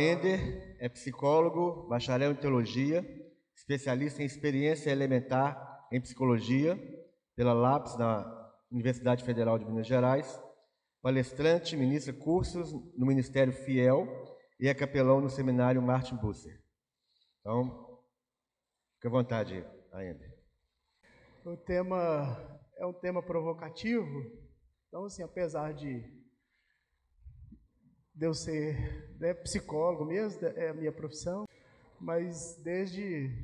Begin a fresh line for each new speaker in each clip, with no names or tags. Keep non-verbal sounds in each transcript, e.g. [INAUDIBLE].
Aender é psicólogo, bacharel em teologia, especialista em experiência elementar em psicologia pela LAPS da Universidade Federal de Minas Gerais, palestrante, ministra cursos no Ministério Fiel e é capelão no seminário Martin Busser. Então, fique à vontade, Aender.
O tema é um tema provocativo, então, assim, apesar de de eu ser né, psicólogo mesmo, é a minha profissão, mas desde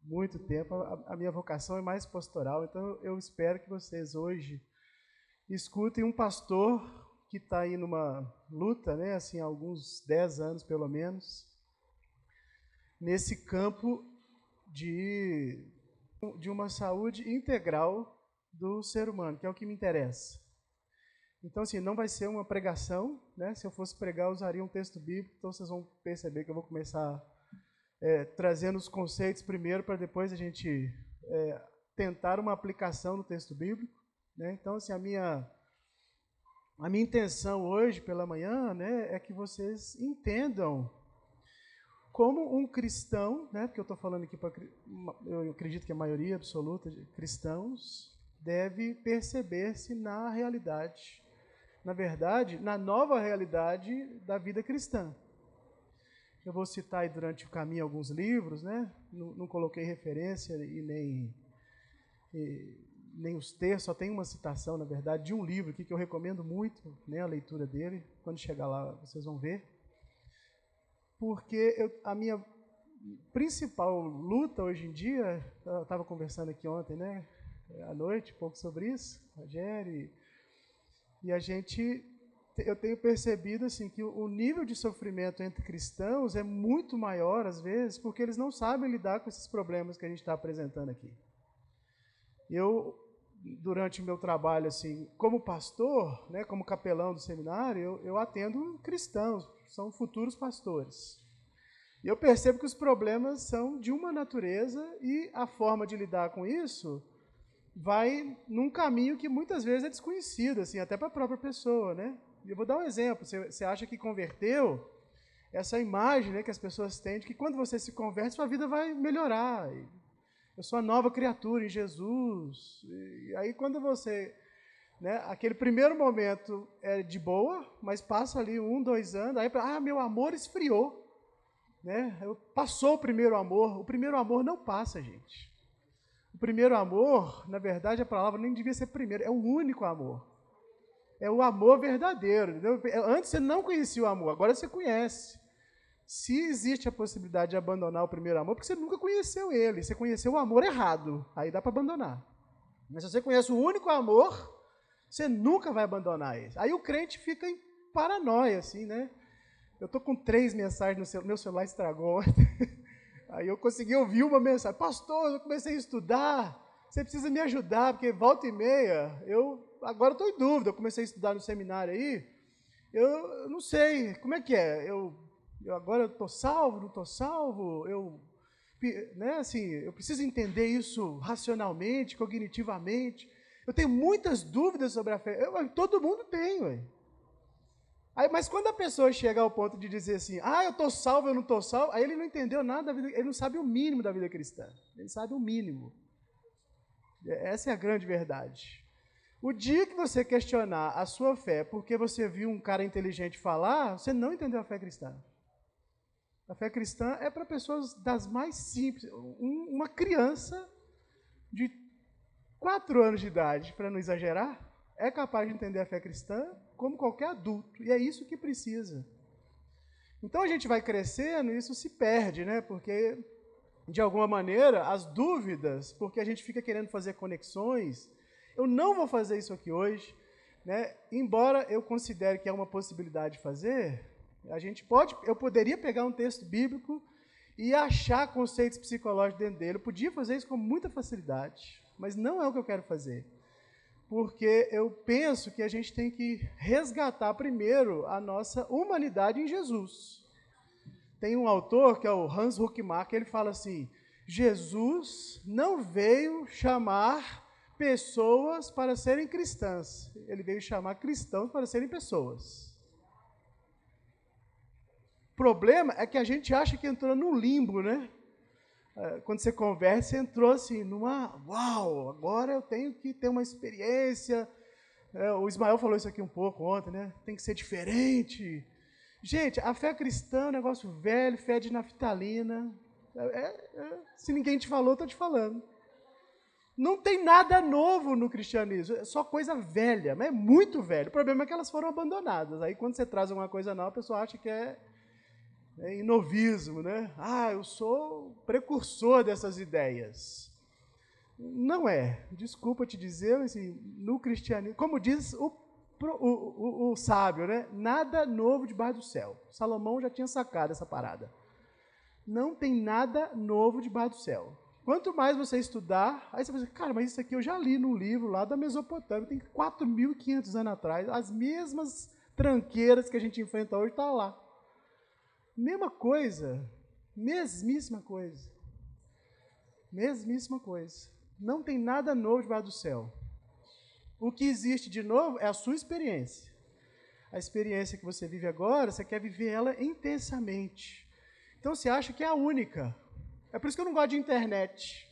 muito tempo a, a minha vocação é mais pastoral, então eu espero que vocês hoje escutem um pastor que está aí numa luta, né, assim, há alguns 10 anos pelo menos, nesse campo de, de uma saúde integral do ser humano, que é o que me interessa. Então, assim, não vai ser uma pregação, né? Se eu fosse pregar, eu usaria um texto bíblico, então vocês vão perceber que eu vou começar é, trazendo os conceitos primeiro, para depois a gente é, tentar uma aplicação no texto bíblico. Né? Então, assim, a minha, a minha intenção hoje pela manhã né, é que vocês entendam como um cristão, né, porque eu estou falando aqui para. Eu acredito que a maioria absoluta de cristãos deve perceber-se na realidade na verdade, na nova realidade da vida cristã. Eu vou citar aí durante o caminho alguns livros, né? Não, não coloquei referência e nem, e, nem os textos, só tem uma citação, na verdade, de um livro aqui que eu recomendo muito né, a leitura dele. Quando chegar lá, vocês vão ver. Porque eu, a minha principal luta hoje em dia, eu estava conversando aqui ontem, né? À noite, um pouco sobre isso, Rogério e a gente, eu tenho percebido assim que o nível de sofrimento entre cristãos é muito maior às vezes, porque eles não sabem lidar com esses problemas que a gente está apresentando aqui. Eu, durante o meu trabalho assim, como pastor, né, como capelão do seminário, eu, eu atendo cristãos, são futuros pastores. E eu percebo que os problemas são de uma natureza e a forma de lidar com isso vai num caminho que muitas vezes é desconhecido, assim, até para a própria pessoa, né? Eu vou dar um exemplo. Você, acha que converteu, essa imagem né, que as pessoas têm de que quando você se converte, sua vida vai melhorar. Eu sou a nova criatura em Jesus. E aí quando você... Né, aquele primeiro momento é de boa, mas passa ali um, dois anos, aí ah, meu amor esfriou. Né? Passou o primeiro amor. O primeiro amor não passa, gente. Primeiro amor, na verdade, a palavra nem devia ser primeiro, é o único amor. É o amor verdadeiro. Entendeu? Antes você não conhecia o amor, agora você conhece. Se existe a possibilidade de abandonar o primeiro amor, porque você nunca conheceu ele, você conheceu o amor errado, aí dá para abandonar. Mas se você conhece o único amor, você nunca vai abandonar ele. Aí o crente fica em paranoia, assim, né? Eu tô com três mensagens no celular, meu celular estragou. [LAUGHS] Aí eu consegui ouvir uma mensagem, pastor, eu comecei a estudar, você precisa me ajudar, porque volta e meia, eu agora estou em dúvida, eu comecei a estudar no seminário aí, eu, não sei, como é que é? Eu, eu agora estou salvo, não estou salvo? Eu, né, assim, eu preciso entender isso racionalmente, cognitivamente. Eu tenho muitas dúvidas sobre a fé. Eu, todo mundo tem, ué. Aí, mas quando a pessoa chega ao ponto de dizer assim, ah, eu estou salvo, eu não estou salvo, aí ele não entendeu nada da vida, ele não sabe o mínimo da vida cristã. Ele sabe o mínimo. Essa é a grande verdade. O dia que você questionar a sua fé porque você viu um cara inteligente falar, você não entendeu a fé cristã. A fé cristã é para pessoas das mais simples. uma criança de quatro anos de idade, para não exagerar, é capaz de entender a fé cristã como qualquer adulto. E é isso que precisa. Então a gente vai crescendo e isso se perde, né? Porque, de alguma maneira, as dúvidas, porque a gente fica querendo fazer conexões. Eu não vou fazer isso aqui hoje, né? Embora eu considere que é uma possibilidade de fazer, a gente pode, eu poderia pegar um texto bíblico e achar conceitos psicológicos dentro dele. Eu podia fazer isso com muita facilidade, mas não é o que eu quero fazer porque eu penso que a gente tem que resgatar primeiro a nossa humanidade em Jesus. Tem um autor, que é o Hans Huckmark, ele fala assim: Jesus não veio chamar pessoas para serem cristãs, ele veio chamar cristãos para serem pessoas. problema é que a gente acha que entrou no limbo, né? É, quando você conversa, você entrou assim, numa. Uau, agora eu tenho que ter uma experiência. É, o Ismael falou isso aqui um pouco ontem, né? Tem que ser diferente. Gente, a fé cristã é um negócio velho, fé de naftalina. É, é, é se ninguém te falou, estou te falando. Não tem nada novo no cristianismo, é só coisa velha, mas é muito velho. O problema é que elas foram abandonadas. Aí quando você traz uma coisa nova, a pessoa acha que é, é inovismo, né? Ah, eu sou precursor dessas ideias. Não é. Desculpa te dizer, assim, no cristianismo, como diz o, o, o, o sábio, né? Nada novo debaixo do céu. Salomão já tinha sacado essa parada. Não tem nada novo debaixo do céu. Quanto mais você estudar, aí você vai dizer, cara, mas isso aqui eu já li num livro lá da Mesopotâmia, tem 4.500 anos atrás, as mesmas tranqueiras que a gente enfrenta hoje estão tá lá. Mesma coisa, mesmíssima coisa. Mesmíssima coisa. Não tem nada novo debaixo do céu. O que existe de novo é a sua experiência. A experiência que você vive agora, você quer viver ela intensamente. Então você acha que é a única. É por isso que eu não gosto de internet.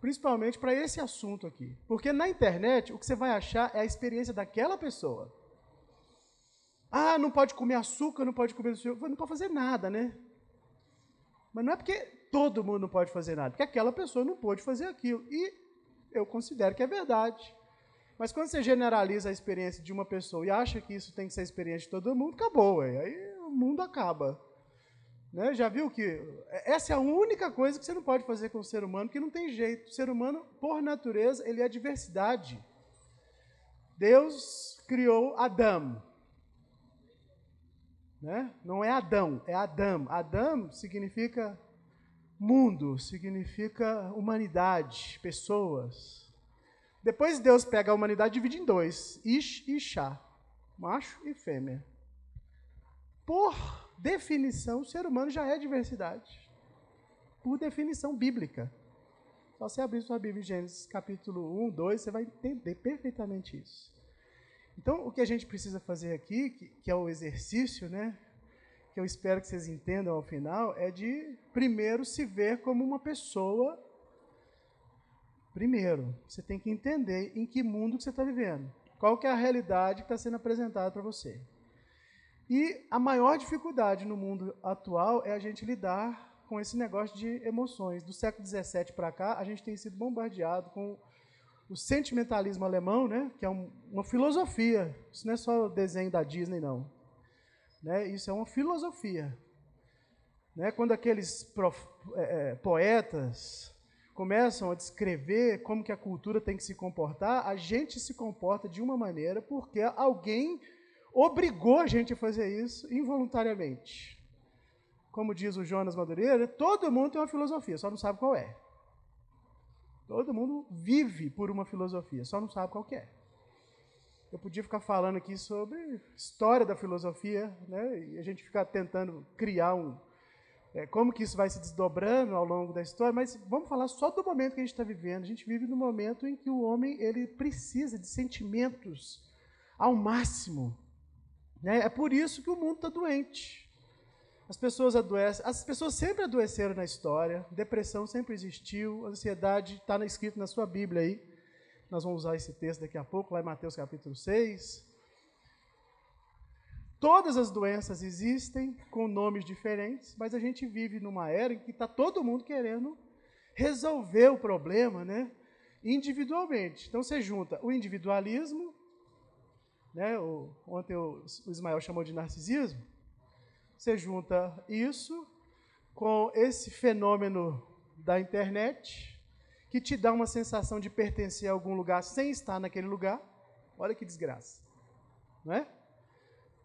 Principalmente para esse assunto aqui. Porque na internet, o que você vai achar é a experiência daquela pessoa. Ah, não pode comer açúcar, não pode comer. Não pode fazer nada, né? Mas não é porque todo mundo não pode fazer nada, porque aquela pessoa não pode fazer aquilo. E eu considero que é verdade. Mas quando você generaliza a experiência de uma pessoa e acha que isso tem que ser a experiência de todo mundo, acabou. Ué. Aí o mundo acaba. Né? Já viu que essa é a única coisa que você não pode fazer com o ser humano, que não tem jeito. O ser humano, por natureza, ele é diversidade. Deus criou Adão. Né? Não é Adão, é Adão. Adão significa mundo, significa humanidade, pessoas. Depois Deus pega a humanidade e divide em dois: Ish e Shá, macho e fêmea. Por definição, o ser humano já é diversidade. Por definição bíblica. Só você abrir sua Bíblia em Gênesis capítulo 1, 2, você vai entender perfeitamente isso. Então, o que a gente precisa fazer aqui, que, que é o exercício, né, que eu espero que vocês entendam ao final, é de, primeiro, se ver como uma pessoa. Primeiro, você tem que entender em que mundo que você está vivendo. Qual que é a realidade que está sendo apresentada para você. E a maior dificuldade no mundo atual é a gente lidar com esse negócio de emoções. Do século XVII para cá, a gente tem sido bombardeado com o sentimentalismo alemão, né, que é um, uma filosofia. Isso não é só desenho da Disney, não. Né, isso é uma filosofia. Né, quando aqueles prof, é, é, poetas começam a descrever como que a cultura tem que se comportar, a gente se comporta de uma maneira porque alguém obrigou a gente a fazer isso involuntariamente. Como diz o Jonas Madureira, todo mundo tem uma filosofia, só não sabe qual é. Todo mundo vive por uma filosofia, só não sabe qual é. Eu podia ficar falando aqui sobre história da filosofia, né? E a gente ficar tentando criar um é, como que isso vai se desdobrando ao longo da história, mas vamos falar só do momento que a gente está vivendo. A gente vive no momento em que o homem ele precisa de sentimentos ao máximo. Né? É por isso que o mundo está doente. As pessoas adoecem, as pessoas sempre adoeceram na história, depressão sempre existiu, ansiedade está escrito na sua Bíblia aí. Nós vamos usar esse texto daqui a pouco, lá em Mateus capítulo 6. Todas as doenças existem com nomes diferentes, mas a gente vive numa era em que está todo mundo querendo resolver o problema, né? Individualmente. Então você junta o individualismo né, o, ontem o, o Ismael chamou de narcisismo, você junta isso com esse fenômeno da internet, que te dá uma sensação de pertencer a algum lugar sem estar naquele lugar. Olha que desgraça. Não é?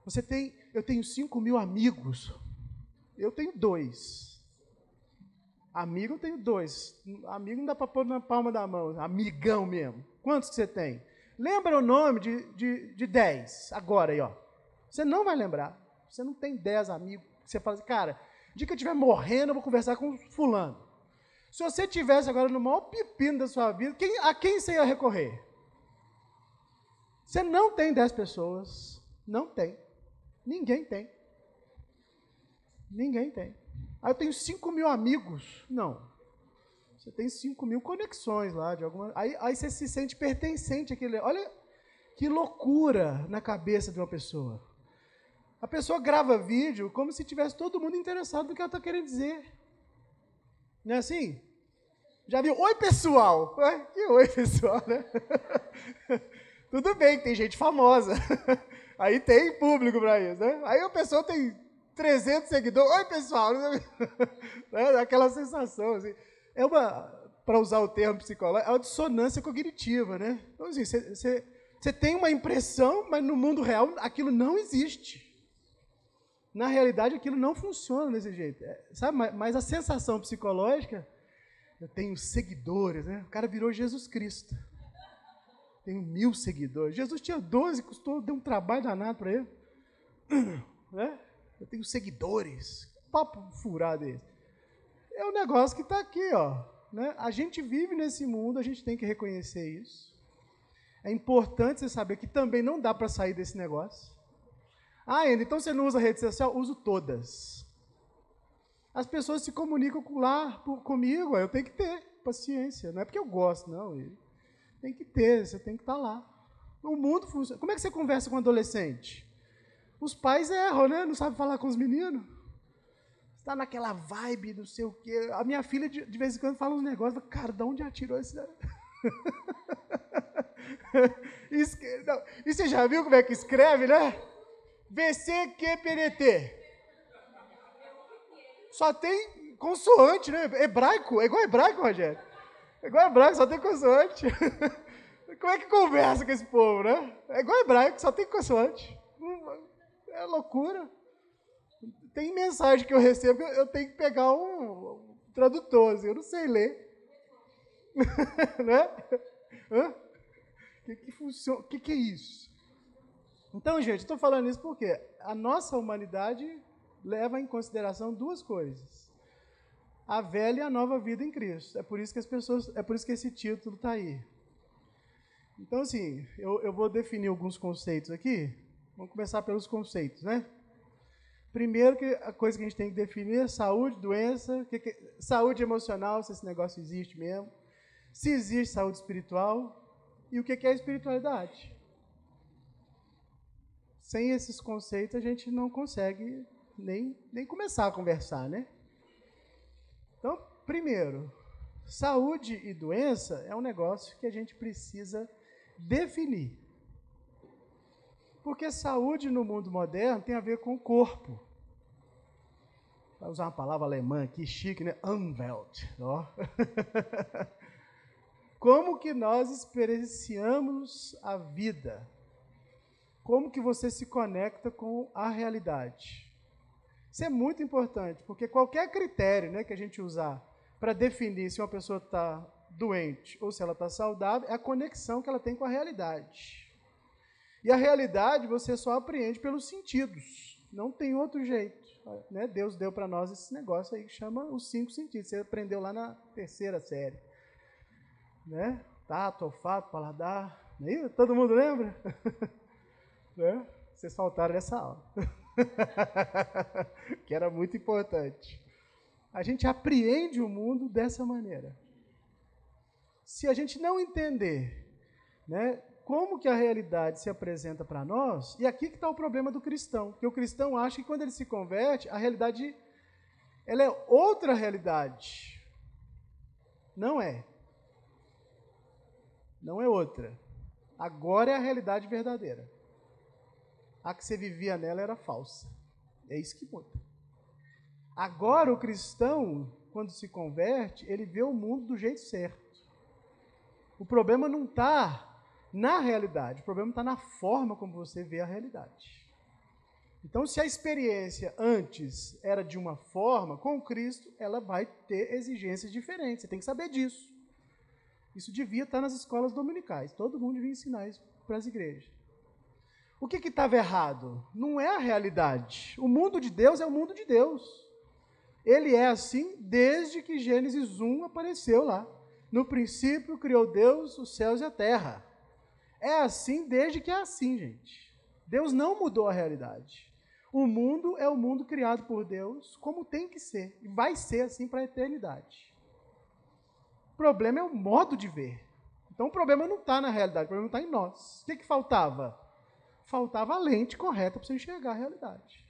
Você tem, eu tenho 5 mil amigos. Eu tenho dois. Amigo eu tenho dois. Amigo não dá para pôr na palma da mão. Amigão mesmo. Quantos que você tem? Lembra o nome de, de, de 10, agora aí, ó. Você não vai lembrar. Você não tem 10 amigos. Você fala assim, cara, dia que eu estiver morrendo, eu vou conversar com fulano. Se você tivesse agora no maior pepino da sua vida, quem, a quem você ia recorrer? Você não tem 10 pessoas. Não tem. Ninguém tem. Ninguém tem. Ah, eu tenho 5 mil amigos. Não. Você tem 5 mil conexões lá de alguma. Aí, aí você se sente pertencente àquele. Olha que loucura na cabeça de uma pessoa. A pessoa grava vídeo como se tivesse todo mundo interessado no que ela está querendo dizer. Não é assim? Já viu? Oi, pessoal! Ué, que oi, [LAUGHS] pessoal, né? [LAUGHS] Tudo bem, tem gente famosa. [LAUGHS] Aí tem público para isso, né? Aí a pessoa tem 300 seguidores. Oi, pessoal! né? Aquela sensação, assim. É uma, para usar o termo psicológico, é uma dissonância cognitiva, né? Então, assim, você tem uma impressão, mas no mundo real aquilo não existe. Na realidade, aquilo não funciona desse jeito. É, sabe? Mas a sensação psicológica, eu tenho seguidores, né? O cara virou Jesus Cristo. Tenho mil seguidores. Jesus tinha 12, custou, deu um trabalho danado para ele. [CLEARS THROAT] Né? Eu tenho seguidores. Papo furado esse. É um negócio que está aqui, ó. Né? A gente vive nesse mundo, a gente tem que reconhecer isso. É importante você saber que também não dá para sair desse negócio. Ah, então você não usa rede social? Uso todas. As pessoas se comunicam lá por, comigo, eu tenho que ter paciência. Não é porque eu gosto, não. Tem que ter, você tem que estar tá lá. O mundo funciona. Como é que você conversa com um adolescente? Os pais erram, né? Não sabem falar com os meninos. Está naquela vibe, não sei o quê. A minha filha, de, de vez em quando, fala uns negócios. Cara, de onde atirou esse... [LAUGHS] e você já viu como é que escreve, né? VCQPNT. Só tem consoante, né? Hebraico. É igual hebraico, Rogério. É igual hebraico, só tem consoante. [LAUGHS] Como é que conversa com esse povo, né? É igual hebraico, só tem consoante. É loucura. Tem mensagem que eu recebo, eu tenho que pegar um tradutor, assim, eu não sei ler. [LAUGHS] né? O que, que funciona? O que, que é isso? Então, gente, estou falando isso porque a nossa humanidade leva em consideração duas coisas: a velha e a nova vida em Cristo. É por isso que as pessoas, é por isso que esse título está aí. Então, assim, eu, eu vou definir alguns conceitos aqui. Vamos começar pelos conceitos, né? Primeiro, que a coisa que a gente tem que definir é saúde, doença, que que, saúde emocional, se esse negócio existe mesmo, se existe saúde espiritual e o que, que é espiritualidade. Sem esses conceitos, a gente não consegue nem, nem começar a conversar, né? Então, primeiro, saúde e doença é um negócio que a gente precisa definir. Porque saúde no mundo moderno tem a ver com o corpo. Vai usar uma palavra alemã aqui, chique, né? Umwelt. Ó. [LAUGHS] Como que nós experienciamos a vida? Como que você se conecta com a realidade. Isso é muito importante, porque qualquer critério né, que a gente usar para definir se uma pessoa está doente ou se ela está saudável é a conexão que ela tem com a realidade. E a realidade você só apreende pelos sentidos, não tem outro jeito. Né? Deus deu para nós esse negócio aí que chama os cinco sentidos. Você aprendeu lá na terceira série. Né? Tato, olfato, paladar. Todo mundo lembra? [LAUGHS] Né? Vocês faltaram nessa aula. [LAUGHS] que era muito importante. A gente apreende o mundo dessa maneira. Se a gente não entender né, como que a realidade se apresenta para nós, e aqui que está o problema do cristão, que o cristão acha que quando ele se converte, a realidade ela é outra realidade. Não é. Não é outra. Agora é a realidade verdadeira a que você vivia nela era falsa. É isso que muda. Agora o cristão, quando se converte, ele vê o mundo do jeito certo. O problema não está na realidade, o problema está na forma como você vê a realidade. Então, se a experiência antes era de uma forma, com Cristo, ela vai ter exigências diferentes. Você tem que saber disso. Isso devia estar nas escolas dominicais. Todo mundo devia ensinar isso para as igrejas. O que estava errado? Não é a realidade. O mundo de Deus é o mundo de Deus. Ele é assim desde que Gênesis 1 apareceu lá. No princípio criou Deus os céus e a terra. É assim desde que é assim, gente. Deus não mudou a realidade. O mundo é o mundo criado por Deus como tem que ser, e vai ser assim para a eternidade. O problema é o modo de ver. Então o problema não está na realidade, o problema está em nós. O que, que faltava? Faltava a lente correta para você enxergar a realidade.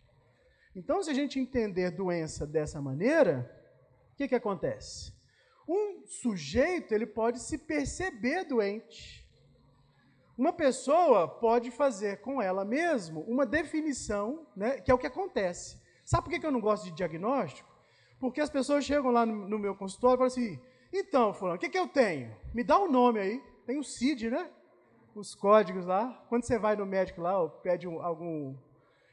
Então, se a gente entender doença dessa maneira, o que, que acontece? Um sujeito ele pode se perceber doente. Uma pessoa pode fazer com ela mesma uma definição, né, que é o que acontece. Sabe por que eu não gosto de diagnóstico? Porque as pessoas chegam lá no, meu consultório e falam assim: então, fulano, o que, que eu tenho? Me dá um nome aí. Tem o CID, né? Os códigos lá. Quando você vai no médico lá, ou pede um, algum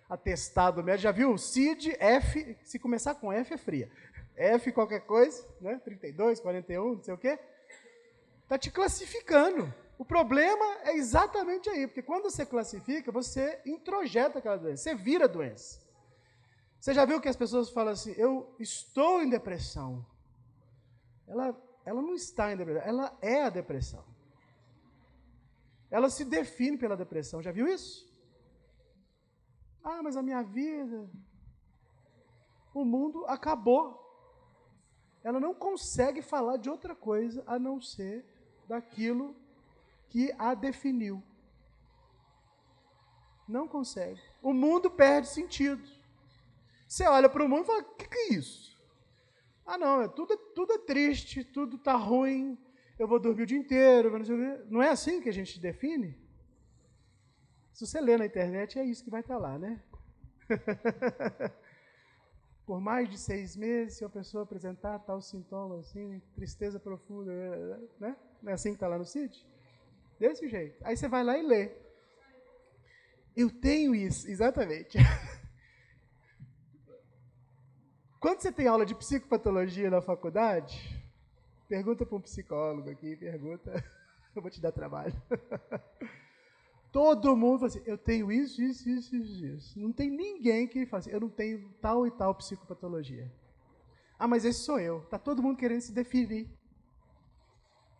atestado do médico, já viu? CID, F, se começar com F é fria. F qualquer coisa, né? 32, 41, não sei o quê. Está te classificando. O problema é exatamente aí, porque quando você classifica, você introjeta aquela doença, você vira doença. Você já viu que as pessoas falam assim, eu estou em depressão. Ela, ela não está em depressão, ela é a depressão. Ela se define pela depressão, já viu isso? Ah, mas a minha vida, o mundo acabou. Ela não consegue falar de outra coisa a não ser daquilo que a definiu. Não consegue. O mundo perde sentido. Você olha para o mundo e fala: o que, que, é isso? Ah, não, é tudo, tudo é triste, tudo está ruim, eu vou dormir o dia inteiro. Não é assim que a gente define? Se você ler na internet, é isso que vai estar lá, né? [LAUGHS] Por mais de seis meses, se a pessoa apresentar tal sintoma, assim, tristeza profunda, né? Não é assim que está lá no sítio? Desse jeito. Aí você vai lá e lê. Eu tenho isso, exatamente. [LAUGHS] Quando você tem aula de psicopatologia na faculdade, pergunta para um psicólogo aqui, pergunta, [LAUGHS] eu vou te dar trabalho. [LAUGHS] Todo mundo fala assim, eu tenho isso, isso, isso, isso, isso. Não tem ninguém que fala assim, eu não tenho tal e tal psicopatologia. Ah, mas esse sou eu. Está todo mundo querendo se definir.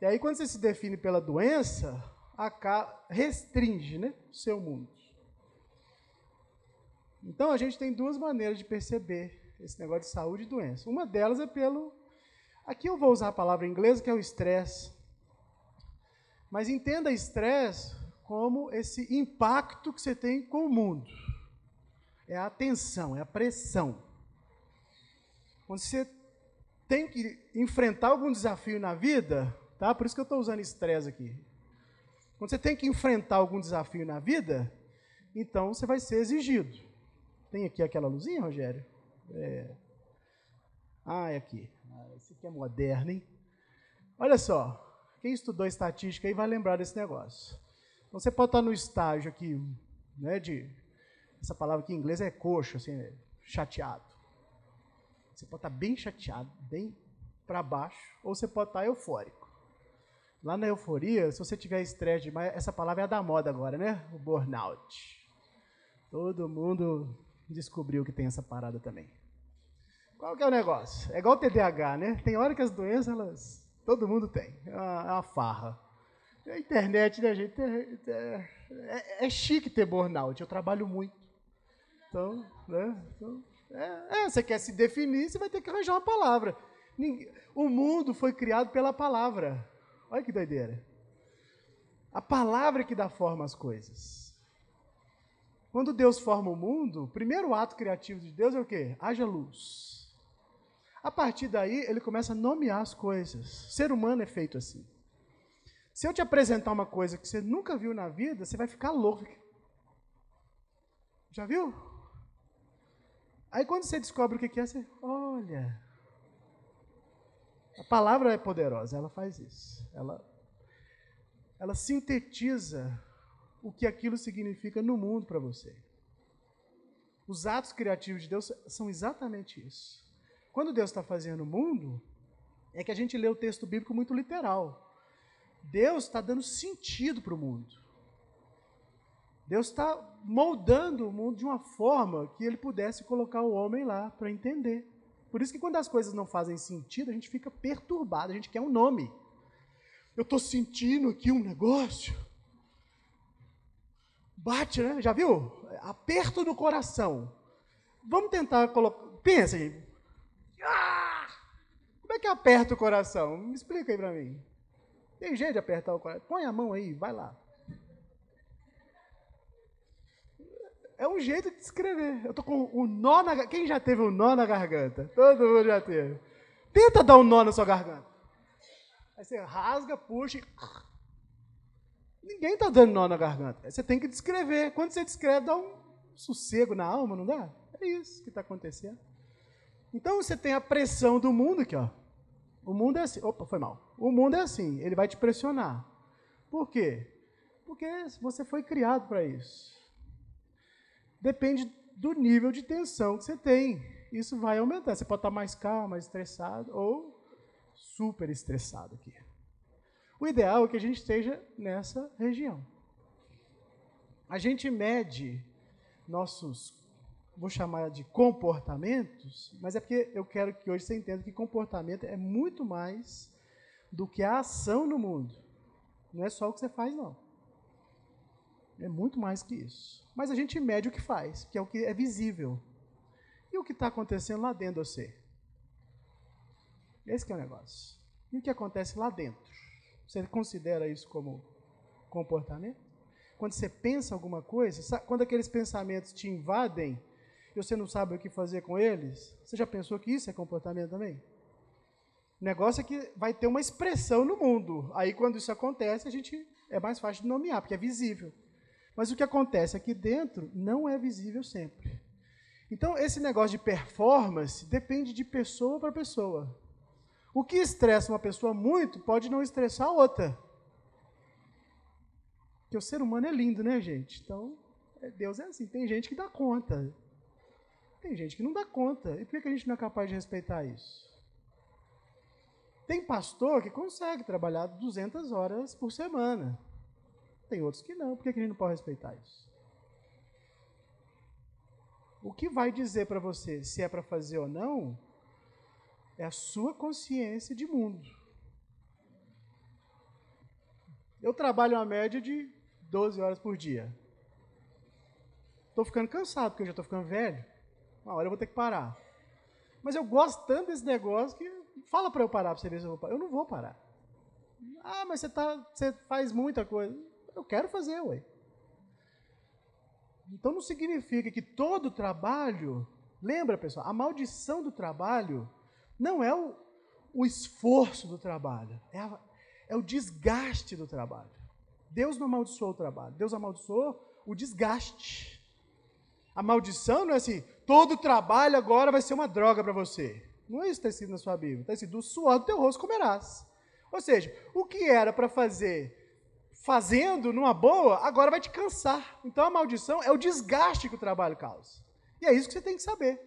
E aí, quando você se define pela doença, restringe né, o seu mundo. Então, a gente tem duas maneiras de perceber esse negócio de saúde e doença. Uma delas é pelo. Aqui eu vou usar a palavra inglesa, que é o estresse. Mas entenda estresse como esse impacto que você tem com o mundo. É a tensão, é a pressão. Quando você tem que enfrentar algum desafio na vida, Tá? Por isso que eu estou usando estresse aqui. Quando você tem que enfrentar algum desafio na vida, então você vai ser exigido. Tem aqui aquela luzinha, Rogério? É. Ah, é aqui. Ah, esse aqui é moderno, hein? Olha só. Quem estudou estatística aí vai lembrar desse negócio. Então, você pode estar no estágio aqui, né, de... Essa palavra aqui em inglês é coxo, assim, é chateado. Você pode estar bem chateado, bem para baixo, ou você pode estar eufórico. Lá na euforia, se você tiver estresse demais, essa palavra é da moda agora, né? O burnout. Todo mundo descobriu que tem essa parada também. Qual que é o negócio? É igual o TDAH, né? Tem hora que as doenças, elas, todo mundo tem. É uma, é uma farra. A internet, né, gente? É, é, é, é, chique ter burnout. Eu trabalho muito. Então, né? Então, é, é, você quer se definir, você vai ter que arranjar uma palavra. O mundo foi criado pela palavra. Olha que doideira. A palavra que dá forma às coisas. Quando Deus forma o mundo, o primeiro ato criativo de Deus é o quê? Haja luz. A partir daí, ele começa a nomear as coisas. O ser humano é feito assim. Se eu te apresentar uma coisa que você nunca viu na vida, você vai ficar louco. Já viu? Aí quando você descobre o que é, você, olha, a palavra é poderosa, ela faz isso. Ela, ela sintetiza o que aquilo significa no mundo para você. Os atos criativos de Deus são exatamente isso. Quando Deus está fazendo o mundo, é que a gente lê o texto bíblico muito literal. Deus está dando sentido para o mundo. Deus está moldando o mundo de uma forma que ele pudesse colocar o homem lá para entender. Por isso que quando as coisas não fazem sentido, a gente fica perturbado, a gente quer um nome. Eu estou sentindo aqui um negócio. Bate, né? Já viu? Aperto no coração. Vamos tentar colocar. Pensa, gente. Ah! Como é que aperta o coração? Me explica aí para mim. Tem jeito de apertar o coração? Põe a mão aí, vai lá. É um jeito de escrever. Eu tô com o nó na Quem já teve um nó na garganta? Todo mundo já teve. Tenta dar um nó na sua garganta. Aí você rasga, puxa e. [LAUGHS] Ninguém está dando nó na garganta. Você tem que descrever. Quando você descreve, dá um sossego na alma, não dá? É isso que está acontecendo. Então você tem a pressão do mundo aqui, ó. O mundo é assim. Opa, foi mal. O mundo é assim, ele vai te pressionar. Por quê? Porque você foi criado para isso. Depende do nível de tensão que você tem. Isso vai aumentar. Você pode estar mais calmo, mais estressado ou super estressado aqui. O ideal é que a gente esteja nessa região. A gente mede nossos, vou chamar de comportamentos, mas é porque eu quero que hoje você entenda que comportamento é muito mais do que a ação no mundo. Não é só o que você faz, não. É muito mais que isso. Mas a gente mede o que faz, que é o que é visível. E o que está acontecendo lá dentro de você? Esse é o negócio. E o que acontece lá dentro? Você considera isso como comportamento? Quando você pensa alguma coisa, quando aqueles pensamentos te invadem e você não sabe o que fazer com eles, você já pensou que isso é comportamento também? O negócio é que vai ter uma expressão no mundo. Aí, quando isso acontece, a gente é mais fácil de nomear, porque é visível. Mas o que acontece aqui dentro não é visível sempre. Então, esse negócio de performance depende de pessoa para pessoa. O que estressa uma pessoa muito pode não estressar a outra. Porque o ser humano é lindo, né, gente? Então, é, Deus é assim. Tem gente que dá conta. Tem gente que não dá conta. E por que a gente não é capaz de respeitar isso? Tem pastor que consegue trabalhar 200 horas por semana. Tem outros que não. Por que a gente não pode respeitar isso? O que vai dizer para você se é para fazer ou não é a sua consciência de mundo. Eu trabalho uma média de 12 horas por dia. Estou ficando cansado, porque eu já estou ficando velho. Uma hora eu vou ter que parar. Mas eu gosto tanto desse negócio que fala para eu parar para você ver se eu vou parar. Eu não vou parar. Ah, mas você, tá, você faz muita coisa. Eu quero fazer, ué. Então não significa que todo trabalho. Lembra, pessoal, a maldição do trabalho não é o, o esforço do trabalho, é, a, é o desgaste do trabalho. Deus não amaldiçoou o trabalho, Deus amaldiçoou o desgaste. A maldição não é assim, todo trabalho agora vai ser uma droga para você. Não é isso que está escrito na sua Bíblia. Está escrito, do suor do teu rosto comerás. Ou seja, o que era para fazer fazendo numa boa, agora vai te cansar. Então a maldição é o desgaste que o trabalho causa. E é isso que você tem que saber.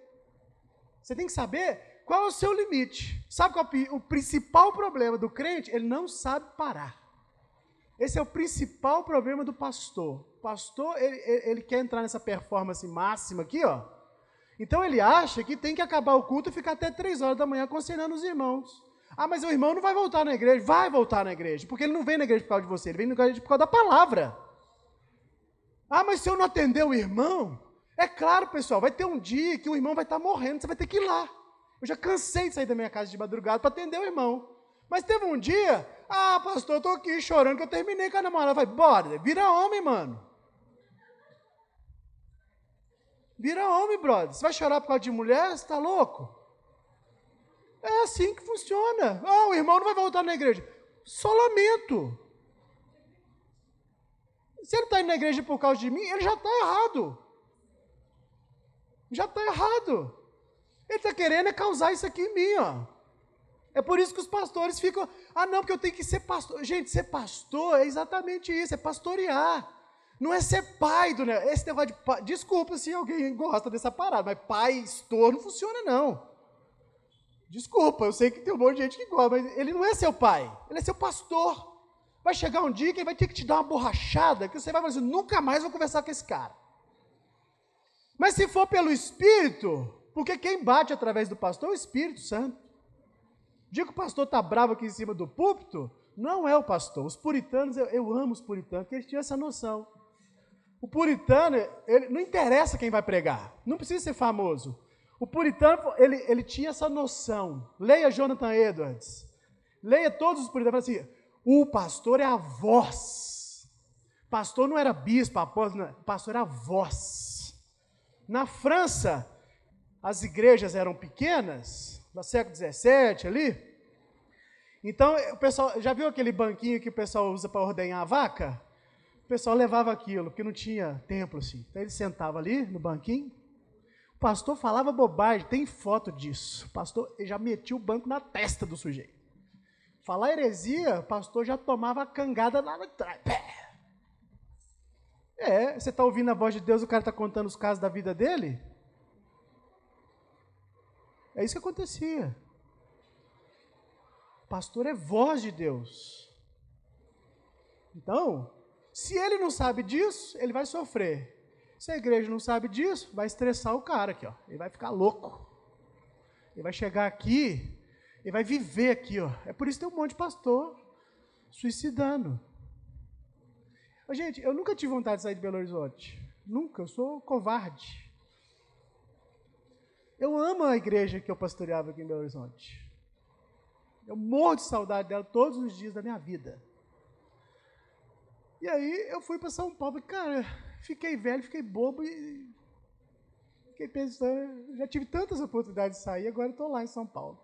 Você tem que saber qual é o seu limite? Sabe qual é o principal problema do crente? Ele não sabe parar. Esse é o principal problema do pastor. O pastor, ele, ele quer entrar nessa performance máxima aqui, ó. Então ele acha que tem que acabar o culto e ficar até três horas da manhã aconselhando os irmãos. Ah, mas o irmão não vai voltar na igreja. Vai voltar na igreja, porque ele não vem na igreja por causa de você, ele vem na igreja por causa da palavra. Ah, mas se eu não atender o irmão, é claro, pessoal, vai ter um dia que o irmão vai estar morrendo, você vai ter que ir lá. Eu já cansei de sair da minha casa de madrugada para atender o irmão. Mas teve um dia, ah, pastor, eu estou aqui chorando que eu terminei com a namorada. Vai, bora, vira homem, mano. Vira homem, brother. Você vai chorar por causa de mulher? Você está louco? É assim que funciona. Ah, o irmão não vai voltar na igreja. Só lamento. Se ele está indo na igreja por causa de mim, ele já está errado. Já está errado. Ele está querendo é causar isso aqui em mim, ó. É por isso que os pastores ficam, ah, não, porque eu tenho que ser pastor. Gente, ser pastor é exatamente isso, é pastorear. Não é ser pai do negócio. Esse negócio de pai, desculpa se alguém gosta dessa parada, mas pai, pastor não funciona não. Desculpa, eu sei que tem um monte de gente que gosta, mas ele não é seu pai, ele é seu pastor. Vai chegar um dia que ele vai ter que te dar uma borrachada, que você vai falar assim, nunca mais vou conversar com esse cara. Mas se for pelo Espírito, porque quem bate através do pastor é o Espírito Santo. Dia que o pastor está bravo aqui em cima do púlpito, não é o pastor. Os puritanos, eu, eu amo os puritanos, porque eles tinham essa noção. O puritano, ele, não interessa quem vai pregar, não precisa ser famoso. O puritano, ele, ele tinha essa noção. Leia Jonathan Edwards. Leia todos os puritanos. Assim, o pastor é a voz. Pastor não era bispo, apóstolo, pastor era a voz. Na França, as igrejas eram pequenas, no século XVII ali. Então, o pessoal, já viu aquele banquinho que o pessoal usa para ordenhar a vaca? O pessoal levava aquilo, porque não tinha templo assim. Então ele sentava ali no banquinho, o pastor falava bobagem, tem foto disso. O pastor já metia o banco na testa do sujeito. Falar heresia, o pastor já tomava a cangada lá atrás. É, você está ouvindo a voz de Deus, o cara está contando os casos da vida dele? É isso que acontecia. O pastor é voz de Deus. Então, se ele não sabe disso, ele vai sofrer. Se a igreja não sabe disso, vai estressar o cara aqui, ó. Ele vai ficar louco. Ele vai chegar aqui, ele vai viver aqui, ó. É por isso que tem um monte de pastor suicidando. Gente, eu nunca tive vontade de sair de Belo Horizonte. Nunca, eu sou covarde. Eu amo a igreja que eu pastoreava aqui em Belo Horizonte. Eu morro de saudade dela todos os dias da minha vida. E aí eu fui para São Paulo, cara, fiquei velho, fiquei bobo e fiquei pensando, já tive tantas oportunidades de sair, agora estou lá em São Paulo.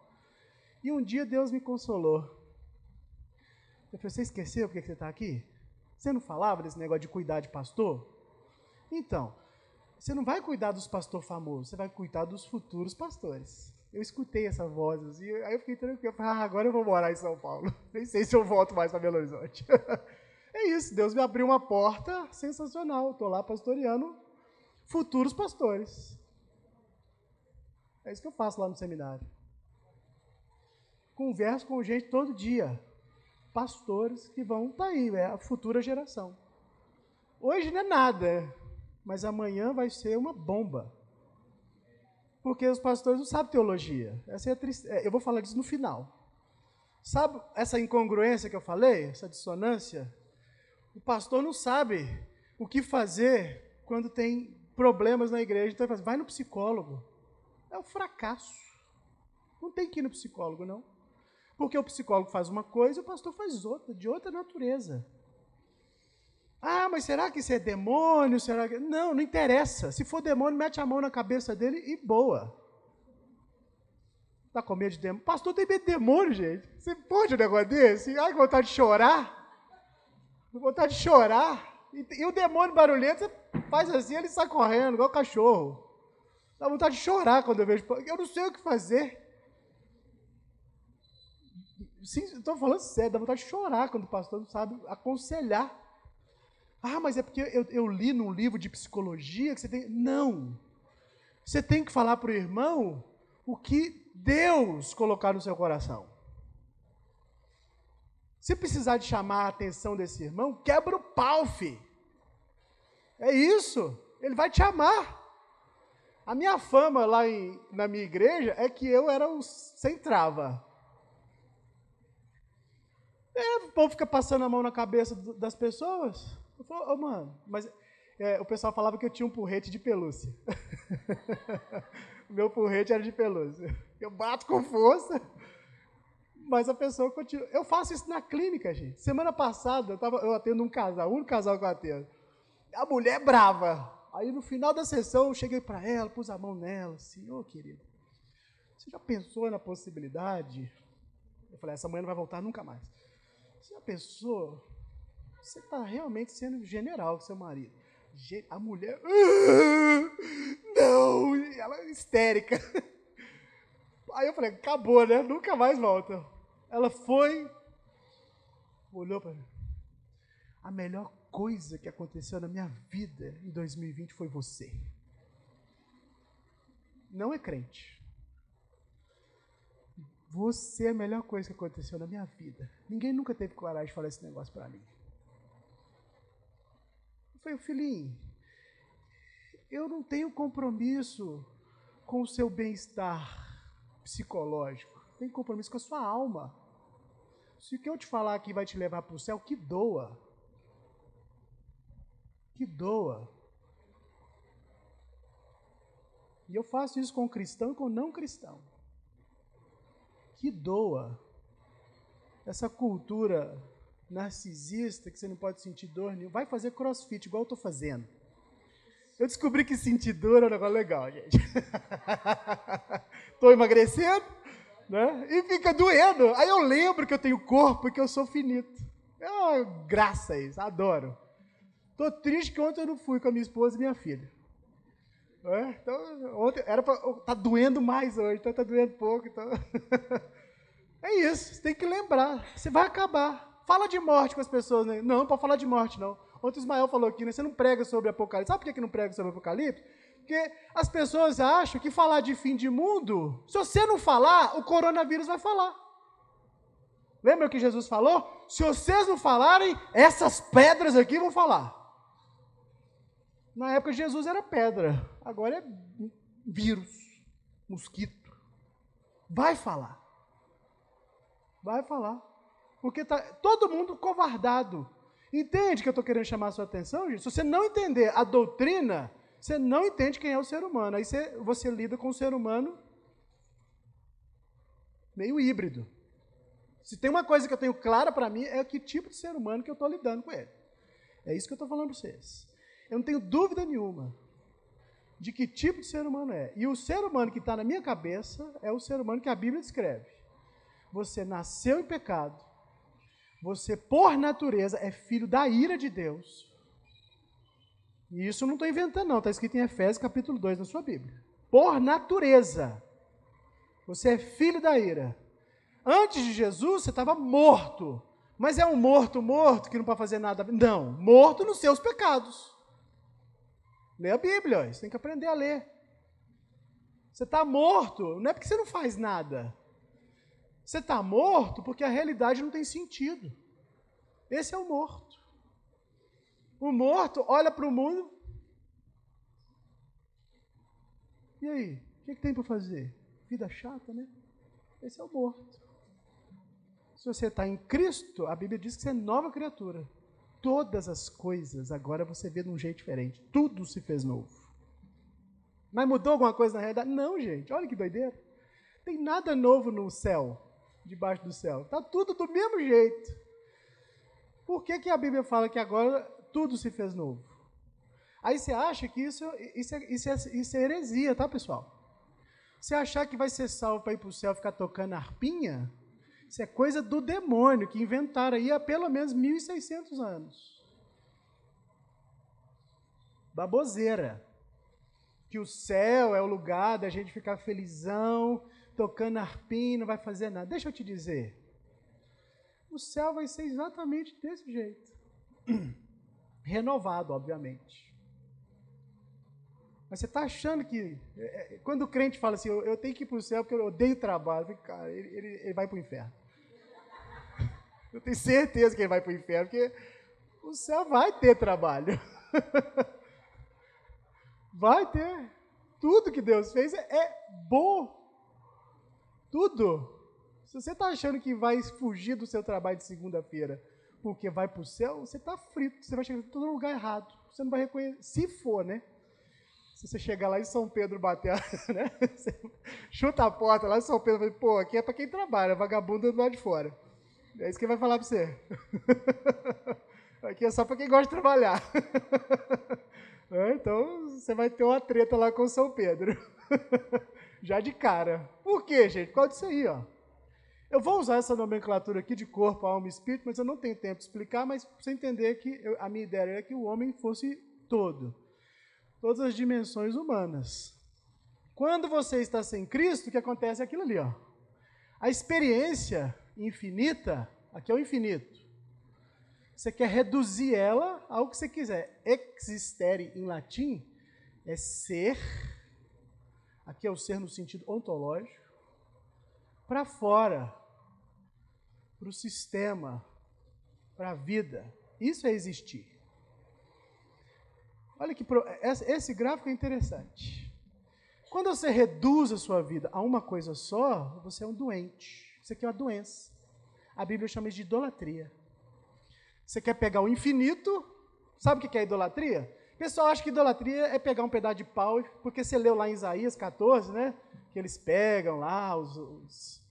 E um dia Deus me consolou. Eu falei, você esqueceu porque você está aqui? Você não falava desse negócio de cuidar de pastor? Então, você não vai cuidar dos pastores famosos, você vai cuidar dos futuros pastores. Eu escutei essa voz assim, aí eu fiquei tranquilo. Eu falei, ah, agora eu vou morar em São Paulo. [LAUGHS] Nem sei se eu volto mais para Belo Horizonte. [LAUGHS] É isso, Deus me abriu uma porta sensacional. Estou lá pastoreando futuros pastores. É isso que eu faço lá no seminário. Converso com gente todo dia. Pastores que vão estar tá aí, é a futura geração. Hoje não é nada, mas amanhã vai ser uma bomba. Porque os pastores não sabem teologia. Essa é a triste... É, eu vou falar disso no final. Sabe essa incongruência que eu falei? Essa dissonância? O pastor não sabe o que fazer quando tem problemas na igreja. Então ele fala, assim, vai no psicólogo. É um fracasso. Não tem que ir no psicólogo, não. Porque o psicólogo faz uma coisa e o pastor faz outra, de outra natureza. Ah, mas será que isso é demônio? Será que... Não, não interessa. Se for demônio, mete a mão na cabeça dele e boa. Está com medo de demônio? Pastor tem medo de demônio, gente. Você pode um negócio desse? Ai, vontade de chorar vontade de chorar. E, e, o demônio barulhento, você faz assim, ele sai correndo, igual cachorro. Dá vontade de chorar quando eu vejo. Eu não sei o que fazer. Estou falando sério, dá vontade de chorar quando o pastor não sabe aconselhar. Ah, mas é porque eu, eu li num livro de psicologia que você tem. Não! Você tem que falar para o irmão o que Deus colocar no seu coração. Se precisar de chamar a atenção desse irmão, quebra o pau, fi. É isso. Ele vai te amar. A minha fama lá em, na minha igreja é que eu era o sem trava. É, o povo fica passando a mão na cabeça das pessoas. Eu falo, oh, mano, mas é, o pessoal falava que eu tinha um porrete de pelúcia. [LAUGHS] Meu porrete era de pelúcia. Eu bato com força, mas a pessoa continua. Eu faço isso na clínica, gente. Semana passada, eu, tava, eu atendo um casal, único casal que eu atendo. A mulher é brava. Aí no final da sessão, eu cheguei para ela, pus a mão nela, assim, ô oh, querido, você já pensou na possibilidade? Eu falei, essa mulher não vai voltar nunca mais. Você já pensou? Você está realmente sendo general com seu marido. A mulher, ah, não, ela é histérica. [LAUGHS] Aí eu falei, acabou, né? Nunca mais volta. Ela foi, olhou para mim. A melhor coisa que aconteceu na minha vida em 2020 foi você. Não é crente. Você é a melhor coisa que aconteceu na minha vida. Ninguém nunca teve coragem de falar esse negócio para mim. Eu falei, filhinho, eu não tenho compromisso com o seu bem-estar psicológico. Tenho compromisso com a sua alma. Se o que eu te falar aqui vai te levar para o céu, que doa. que doa. E eu faço isso com cristão e com não cristão. Que doa. Essa cultura narcisista que você não pode sentir dor nenhuma. Vai fazer crossfit, igual eu estou fazendo. Eu descobri que sentir dor é negócio legal, gente. [LAUGHS] Estou emagrecendo, né? E fica doendo. Aí eu lembro que eu tenho corpo e que eu sou finito. É uma graça isso, adoro. Tô triste que ontem eu não fui com a minha esposa e minha filha. É? Então, ontem era para tá doendo mais hoje, então tá doendo pouco, então. [LAUGHS] é isso, você tem que lembrar, você vai acabar. Fala de morte com as pessoas, né? Não, para falar de morte não. Ontem o Ismael falou aqui, né? Você não prega sobre Apocalipse. Sabe por que não prega sobre Apocalipse? Porque as pessoas acham que falar de fim de mundo, se você não falar, o coronavírus vai falar. Lembra o que Jesus falou? Se vocês não falarem, essas pedras aqui vão falar. Na época Jesus era pedra, agora é vírus, mosquito. Vai falar. Vai falar. Porque tá todo mundo covardado. Entende que eu estou querendo chamar a sua atenção, gente? Se você não entender a doutrina, você não entende quem é o ser humano. Aí você, você lida com o ser humano meio híbrido. Se tem uma coisa que eu tenho clara para mim, é que tipo de ser humano que eu estou lidando com ele. É isso que eu estou falando para vocês. Eu não tenho dúvida nenhuma de que tipo de ser humano é. E o ser humano que está na minha cabeça é o ser humano que a Bíblia descreve. Você nasceu em pecado. Você, por natureza, é filho da ira de Deus. E isso não estou inventando, não. Está escrito em Efésios capítulo 2 na sua Bíblia. Por natureza. Você é filho da ira. Antes de Jesus, você estava morto. Mas é um morto morto que não pode fazer nada. Não, morto nos seus pecados. Lê a Bíblia, você tem que aprender a ler. Você está morto, não é porque você não faz nada. Você está morto porque a realidade não tem sentido. Esse é o morto. O morto olha para o mundo. E aí? O que, que tem para fazer? Vida chata, né? Esse é o morto. Se você está em Cristo, a Bíblia diz que você é nova criatura. Todas as coisas agora você vê de um jeito diferente. Tudo se fez novo. Mas mudou alguma coisa na realidade? Não, gente. Olha que doideira. Tem nada novo no céu, debaixo do céu. Está tudo do mesmo jeito. Por que, que a Bíblia fala que agora tudo se fez novo. Aí você acha que isso, isso, é, isso, é, isso é heresia, tá, pessoal? Você achar que vai ser salvo para ir para o céu ficar tocando arpinha, isso é coisa do demônio, que inventaram aí há pelo menos 1.600 anos. Baboseira. Que o céu é o lugar da gente ficar felizão, tocando arpinha, não vai fazer nada. Deixa eu te dizer. O céu vai ser exatamente desse jeito. [CLEARS THROAT] renovado, obviamente. Mas você está achando que. É, é, quando o crente fala assim, eu, tenho que ir para o céu porque eu odeio trabalho, eu cara, ele, ele, ele vai para o inferno. [LAUGHS] Eu tenho certeza que ele vai para o inferno, porque o céu vai ter trabalho. [LAUGHS] Vai ter. Tudo que Deus fez é, é bom. Tudo. Se você está achando que vai fugir do seu trabalho de segunda-feira porque vai para o céu, você está frito, você vai chegar em todo lugar errado. Você não vai reconhecer, se for, né? Se você chegar lá em São Pedro bater, [LAUGHS] né? Você chuta a porta lá em São Pedro, fala, pô, aqui é para quem trabalha, vagabundo do lado de fora. É isso que vai falar para você. [LAUGHS] Aqui é só para quem gosta de trabalhar. [LAUGHS] É, então, você vai ter uma treta lá com São Pedro. Já de cara. Por quê, gente? Por causa disso aí, ó. Eu vou usar essa nomenclatura aqui de corpo, alma e espírito, mas eu não tenho tempo de explicar, mas para você entender que eu, a minha ideia é que o homem fosse todo. Todas as dimensões humanas. Quando você está sem Cristo, o que acontece é aquilo ali, ó. A experiência infinita, aqui é o infinito. Você quer reduzir ela ao que você quiser. Existere em latim é ser, aqui é o ser no sentido ontológico, para fora para o sistema, para a vida. Isso é existir. Olha que esse gráfico é interessante. Quando você reduz a sua vida a uma coisa só, você é um doente. Isso aqui é uma doença. A Bíblia chama isso de idolatria. Você quer pegar o infinito Sabe o que é idolatria? O pessoal acha que idolatria é pegar um pedaço de pau, porque você leu lá em Isaías 14, né? Que eles pegam lá os, os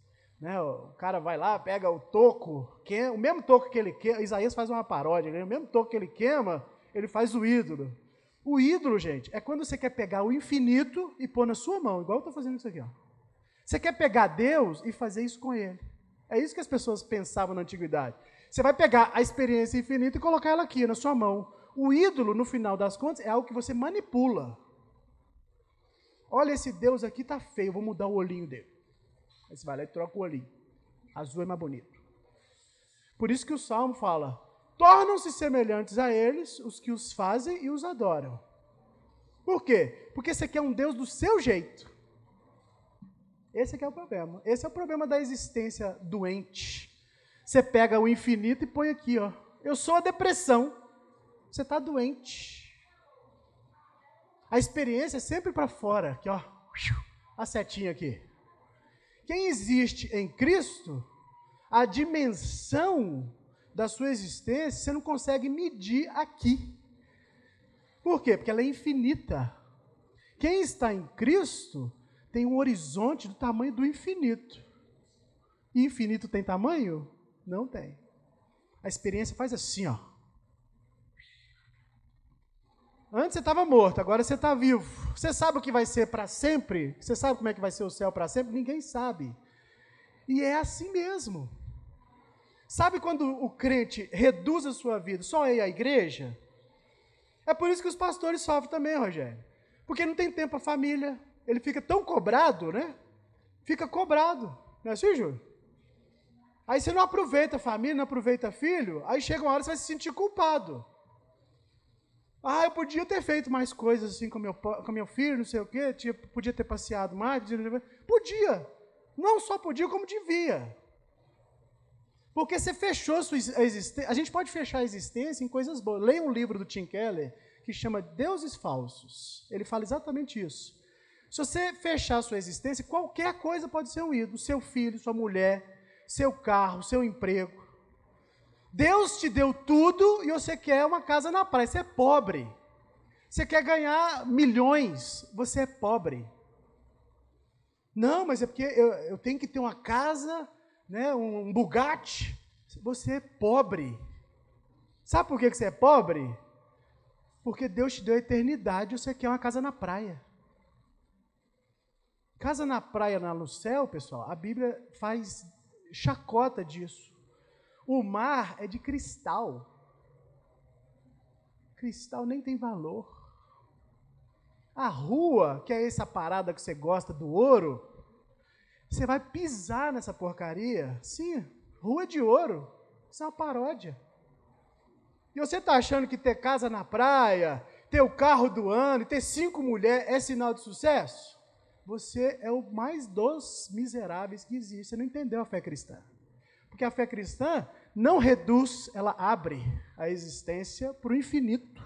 né, o cara vai lá, pega o toco, queima, o mesmo toco que ele queima, Isaías faz uma paródia, né, o mesmo toco que ele queima, ele faz o ídolo. O ídolo, gente, é quando você quer pegar o infinito e pôr na sua mão, igual eu estou fazendo isso aqui. Ó. Você quer pegar Deus e fazer isso com ele. É isso que as pessoas pensavam na antiguidade. Você vai pegar a experiência infinita e colocar ela aqui na sua mão. O ídolo, no final das contas, é algo que você manipula. Olha, esse Deus aqui está feio, vou mudar o olhinho dele. Aí você vai lá e troca o olhinho. Azul é mais bonito. Por isso que o Salmo fala: tornam-se semelhantes a eles os que os fazem e os adoram. Por quê? Porque você quer um Deus do seu jeito. Esse é o problema. Esse é o problema da existência doente. Você pega o infinito e põe aqui, ó. Eu sou a depressão. Você está doente. A experiência é sempre para fora, aqui, ó. A setinha aqui. Quem existe em Cristo, a dimensão da sua existência você não consegue medir aqui. Por quê? Porque ela é infinita. Quem está em Cristo tem um horizonte do tamanho do infinito. E infinito tem tamanho? Não tem. A experiência faz assim, ó. Antes você estava morto, agora você está vivo. Você sabe o que vai ser para sempre? Você sabe como é que vai ser o céu para sempre? Ninguém sabe. E é assim mesmo. Sabe quando o crente reduz a sua vida só ir à igreja? É por isso que os pastores sofrem também, Rogério. Porque não tem tempo a família. Ele fica tão cobrado, né? Fica cobrado. Não é assim, Júlio? Aí você não aproveita a família, não aproveita filho, aí chega uma hora você vai se sentir culpado. Ah, eu podia ter feito mais coisas assim com meu, com meu filho, não sei o quê, tinha, podia ter passeado mais. Podia, podia. Não só podia, como devia. Porque você fechou sua existência. A gente pode fechar a existência em coisas boas. Leia um livro do Tim Keller que chama Deuses Falsos. Ele fala exatamente isso. Se você fechar a sua existência, qualquer coisa pode ser um ídolo. Seu filho, sua mulher, seu carro, seu emprego. Deus te deu tudo e você quer uma casa na praia. Você é pobre. Você quer ganhar milhões. Você é pobre. Não, mas é porque eu, eu tenho que ter uma casa, né, um Bugatti. Você é pobre. Sabe por que você é pobre? Porque Deus te deu a eternidade e você quer uma casa na praia. Casa na praia, no céu, pessoal, a Bíblia faz chacota disso. O mar é de cristal. Cristal nem tem valor. A rua, que é essa parada que você gosta do ouro, você vai pisar nessa porcaria. Sim, rua de ouro. Isso é uma paródia. E você está achando que ter casa na praia, ter o carro do ano, ter cinco mulheres é sinal de sucesso? Você é o mais dos miseráveis que existe. Você não entendeu a fé cristã. Porque a fé cristã não reduz, ela abre a existência para o infinito.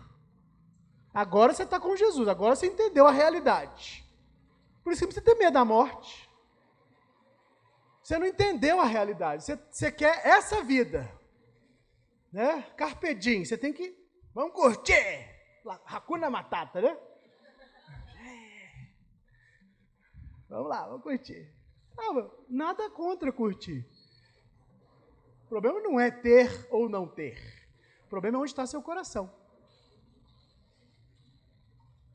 Agora você está com Jesus, agora você entendeu a realidade. Por isso que você tem medo da morte. Você não entendeu a realidade. Você, você quer essa vida. Né? Carpedim, você tem que. Vamos curtir! Hakuna Matata, né? Vamos lá, vamos curtir. Nada contra curtir. O problema não é ter ou não ter. O problema é onde está seu coração.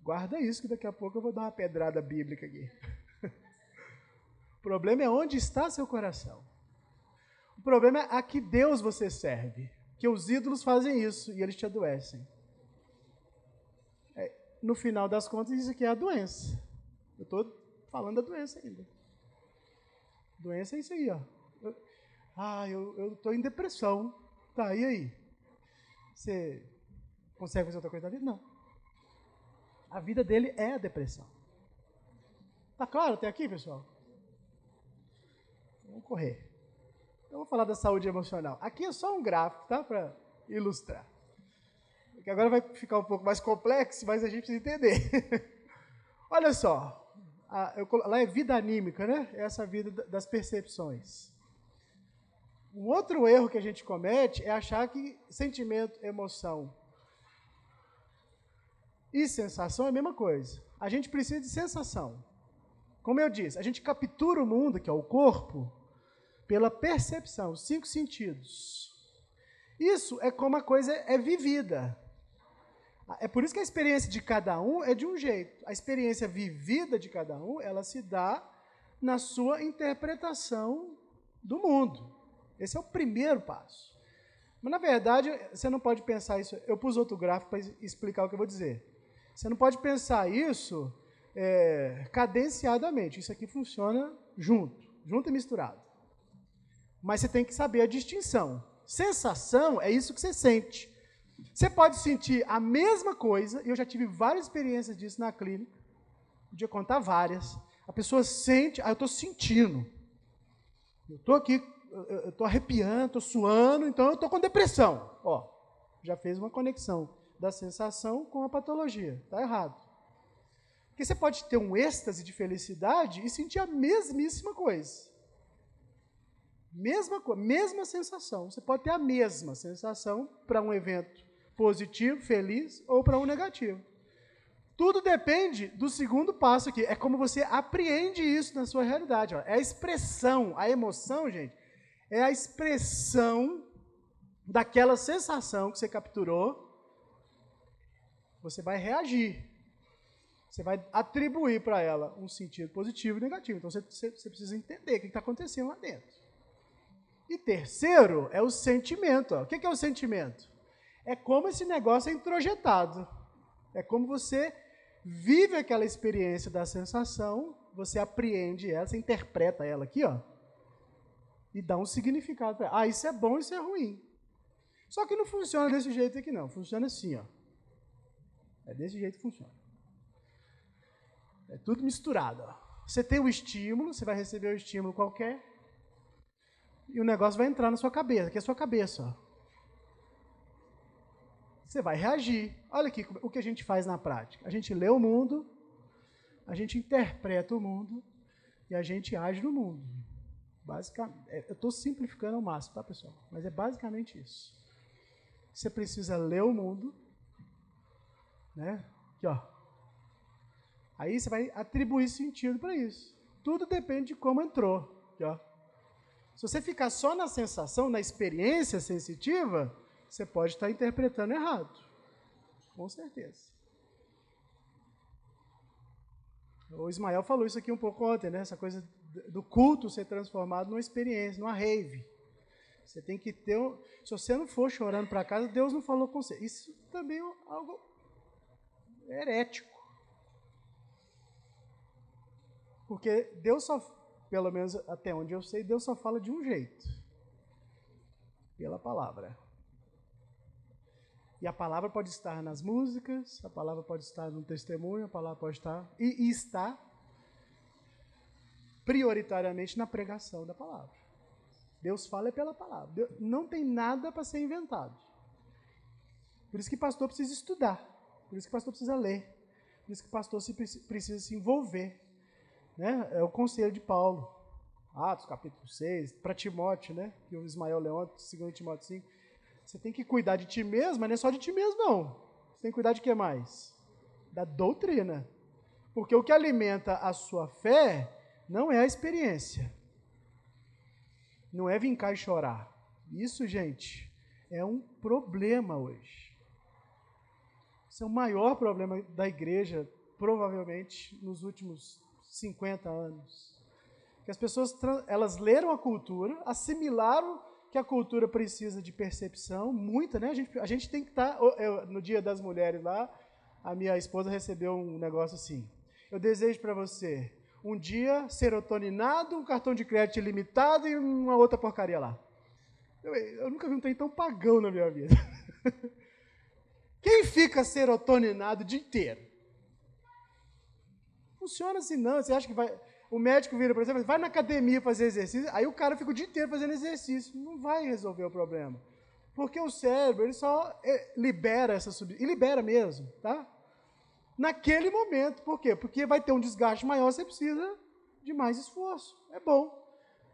Guarda isso, que daqui a pouco eu vou dar uma pedrada bíblica aqui. [LAUGHS] O problema é onde está seu coração. O problema é a que Deus você serve. Que os ídolos fazem isso e eles te adoecem. É, no final das contas, isso aqui é a doença. Eu estou falando da doença ainda. Doença é isso aí, ó. Ah, eu estou em depressão. Tá, e aí? Você consegue fazer outra coisa da vida? Não. A vida dele é a depressão. Tá claro até aqui, pessoal? Vamos correr. Eu vou falar da saúde emocional. Aqui é só um gráfico, tá? Para ilustrar. Porque agora vai ficar um pouco mais complexo, mas a gente precisa entender. [LAUGHS] Olha só. Eu, lá é vida anímica, né? Essa vida das percepções. Um outro erro que a gente comete é achar que sentimento, emoção e sensação é a mesma coisa. A gente precisa de sensação. Como eu disse, a gente captura o mundo, que é o corpo, pela percepção, os cinco sentidos. Isso é como a coisa é vivida. É por isso que a experiência de cada um é de um jeito. A experiência vivida de cada um, ela se dá na sua interpretação do mundo. Esse é o primeiro passo. Mas, na verdade, você não pode pensar isso. Eu pus outro gráfico para explicar o que eu vou dizer. Você não pode pensar isso é, cadenciadamente. Isso aqui funciona junto, junto e misturado. Mas você tem que saber a distinção. Sensação é isso que você sente. Você pode sentir a mesma coisa, e eu já tive várias experiências disso na clínica, podia contar várias. A pessoa sente, ah, eu estou sentindo. Eu estou aqui, eu estou arrepiando, estou suando, então eu estou com depressão. Ó, já fez uma conexão da sensação com a patologia. Está errado. Porque você pode ter um êxtase de felicidade e sentir a mesmíssima coisa. Mesma coisa, mesma sensação. Você pode ter a mesma sensação para um evento positivo, feliz, ou para um negativo. Tudo depende do segundo passo aqui. É como você apreende isso na sua realidade. Ó. É a expressão, a emoção, gente, é a expressão daquela sensação que você capturou. Você vai reagir. Você vai atribuir para ela um sentido positivo e negativo. Então você, você, precisa entender o que está acontecendo lá dentro. E terceiro é o sentimento. Ó. O que é o sentimento? É como esse negócio é introjetado. É como você vive aquela experiência da sensação, você apreende ela, você interpreta ela aqui, ó, e dá um significado para ela. Ah, isso é bom, isso é ruim. Só que não funciona desse jeito aqui, não. Funciona assim, ó. É desse jeito que funciona. É tudo misturado. Ó. Você tem o estímulo, você vai receber o estímulo qualquer, e o negócio vai entrar na sua cabeça, que é a sua cabeça. Ó. Você vai reagir. Olha aqui o que a gente faz na prática. A gente lê o mundo, a gente interpreta o mundo e a gente age no mundo. Basicamente, é, eu estou simplificando ao máximo, tá, pessoal? Mas é basicamente isso. Você precisa ler o mundo, né? Aqui, ó. Aí você vai atribuir sentido para isso. Tudo depende de como entrou. Aqui, ó. Se você ficar só na sensação, na experiência sensitiva, você pode estar interpretando errado. Com certeza. O Ismael falou isso aqui um pouco ontem, né? Essa coisa do culto ser transformado numa experiência, numa rave. Você tem que ter. Um... Se você não for chorando para casa, Deus não falou com você. Isso também é algo herético. Porque Deus só, pelo menos até onde eu sei, Deus só fala de um jeito: pela palavra. E a palavra pode estar nas músicas, a palavra pode estar no testemunho, a palavra pode estar e, e está prioritariamente na pregação da palavra. Deus fala é pela palavra. Deus, não tem nada para ser inventado. Por isso que pastor precisa estudar. Por isso que pastor precisa ler. Por isso que pastor se, precisa se envolver. Né? É o conselho de Paulo. Atos capítulo 6, para Timóteo, né? que o Ismael Leão, 2 Timóteo 5 você tem que cuidar de ti mesmo, mas não é só de ti mesmo, não. Você tem que cuidar de que mais? Da doutrina. Porque o que alimenta a sua fé não é a experiência. Não é vir cá e chorar. Isso, gente, é um problema hoje. Isso é o maior problema da igreja, provavelmente, nos últimos 50 anos. Que as pessoas elas leram a cultura, assimilaram que a cultura precisa de percepção, muita, né? A gente, a gente tem que estar. Tá, no Dia das Mulheres lá, a minha esposa recebeu um negócio assim. Eu desejo para você um dia serotoninado, um cartão de crédito ilimitado e uma outra porcaria lá. Eu, eu nunca vi um trem tão pagão na minha vida. [LAUGHS] Quem fica serotoninado o dia inteiro? Funciona assim não. Você acha que vai o médico vira, por exemplo, vai na academia fazer exercício, aí o cara fica o dia inteiro fazendo exercício. Não vai resolver o problema. Porque o cérebro, ele só é, libera essa substância, e libera mesmo, tá? Naquele momento. Por quê? Porque vai ter um desgaste maior, você precisa de mais esforço. É bom.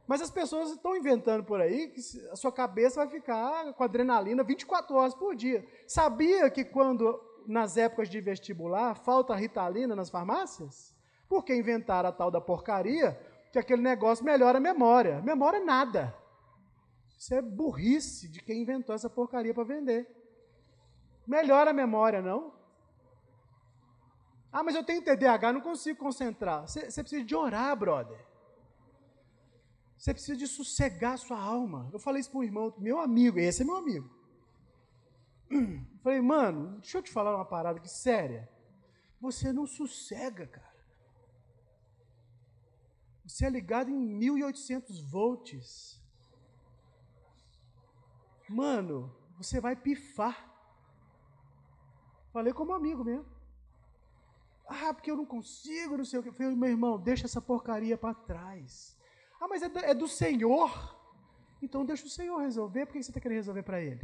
Mas as pessoas estão inventando por aí que a sua cabeça vai ficar com adrenalina 24 horas por dia. Sabia que quando nas épocas de vestibular, falta ritalina nas farmácias? Porque inventaram a tal da porcaria que aquele negócio melhora a memória. Memória nada. Isso é burrice de quem inventou essa porcaria para vender. Melhora a memória, não? Ah, mas eu tenho TDAH, não consigo concentrar. Você, precisa de orar, brother. Você precisa de sossegar a sua alma. Eu falei isso para um irmão, meu amigo, esse é meu amigo. Eu [CLEARS THROAT] falei, mano, deixa eu te falar uma parada que séria. Você não sossega, cara. Você é ligado em 1800 volts. Mano, você vai pifar. Falei como amigo mesmo. Ah, porque eu não consigo, não sei o que. Eu falei, meu irmão, deixa essa porcaria para trás. Ah, mas é do, é do, Senhor. Então deixa o Senhor resolver. Por que você está querendo resolver para Ele?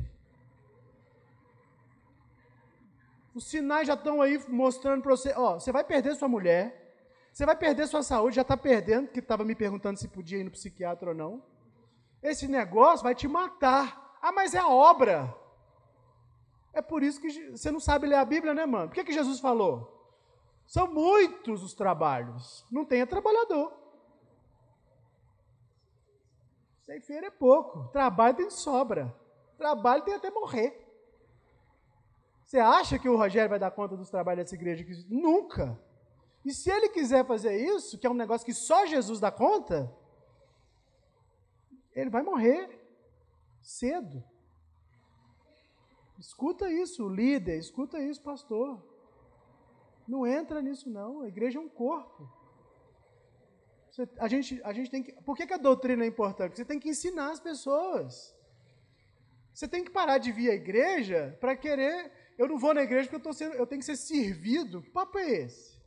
Os sinais já estão aí mostrando para você. Ó, você vai perder sua mulher. Você vai perder sua saúde. Já está perdendo, que estava me perguntando se podia ir no psiquiatra ou não. Esse negócio vai te matar. Ah, mas é a obra. É por isso que você não sabe ler a Bíblia, né, mano? Por que, que Jesus falou? São muitos os trabalhos. Não tenha trabalhador. Ceifeiro é pouco. Trabalho tem sobra. Trabalho tem até morrer. Você acha que o Rogério vai dar conta dos trabalhos dessa igreja? Nunca. E se ele quiser fazer isso, que é um negócio que só Jesus dá conta, ele vai morrer cedo. Escuta isso, líder, escuta isso, pastor. Não entra nisso, não. A igreja é um corpo. Você, a, gente, a gente tem que. Por que, que a doutrina é importante? Porque você tem que ensinar as pessoas. Você tem que parar de vir à igreja para querer. Eu não vou na igreja porque eu, sendo, eu tenho que ser servido. Que papo é esse?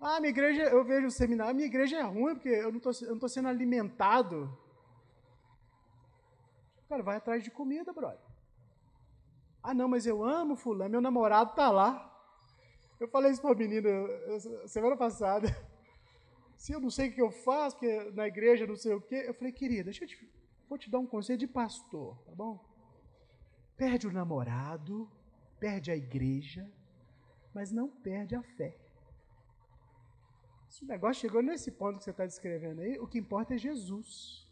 Ah, minha igreja, eu vejo o seminário, minha igreja é ruim porque eu não estou sendo alimentado. Cara, vai atrás de comida, brother. Ah, não, mas eu amo fulano, meu namorado tá lá. Eu falei isso para a menina semana passada se eu não sei o que eu faço, porque na igreja não sei o quê. Eu falei, querida, deixa eu te, vou te dar um conselho de pastor, tá bom? Perde o namorado, perde a igreja, mas não perde a fé. Se o negócio chegou nesse ponto que você está descrevendo aí, o que importa é Jesus.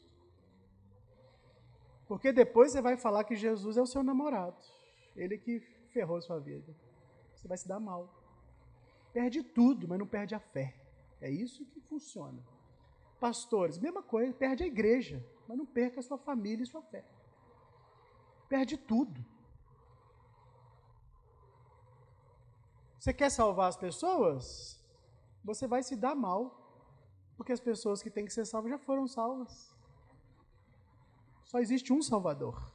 Porque depois você vai falar que Jesus é o seu namorado. Ele que ferrou sua vida. Você vai se dar mal. Perde tudo, mas não perde a fé. É isso que funciona. Pastores, mesma coisa, perde a igreja, mas não perca a sua família e sua fé. Perde tudo. Você quer salvar as pessoas? Você vai se dar mal, porque as pessoas que têm que ser salvas já foram salvas. Só existe um Salvador.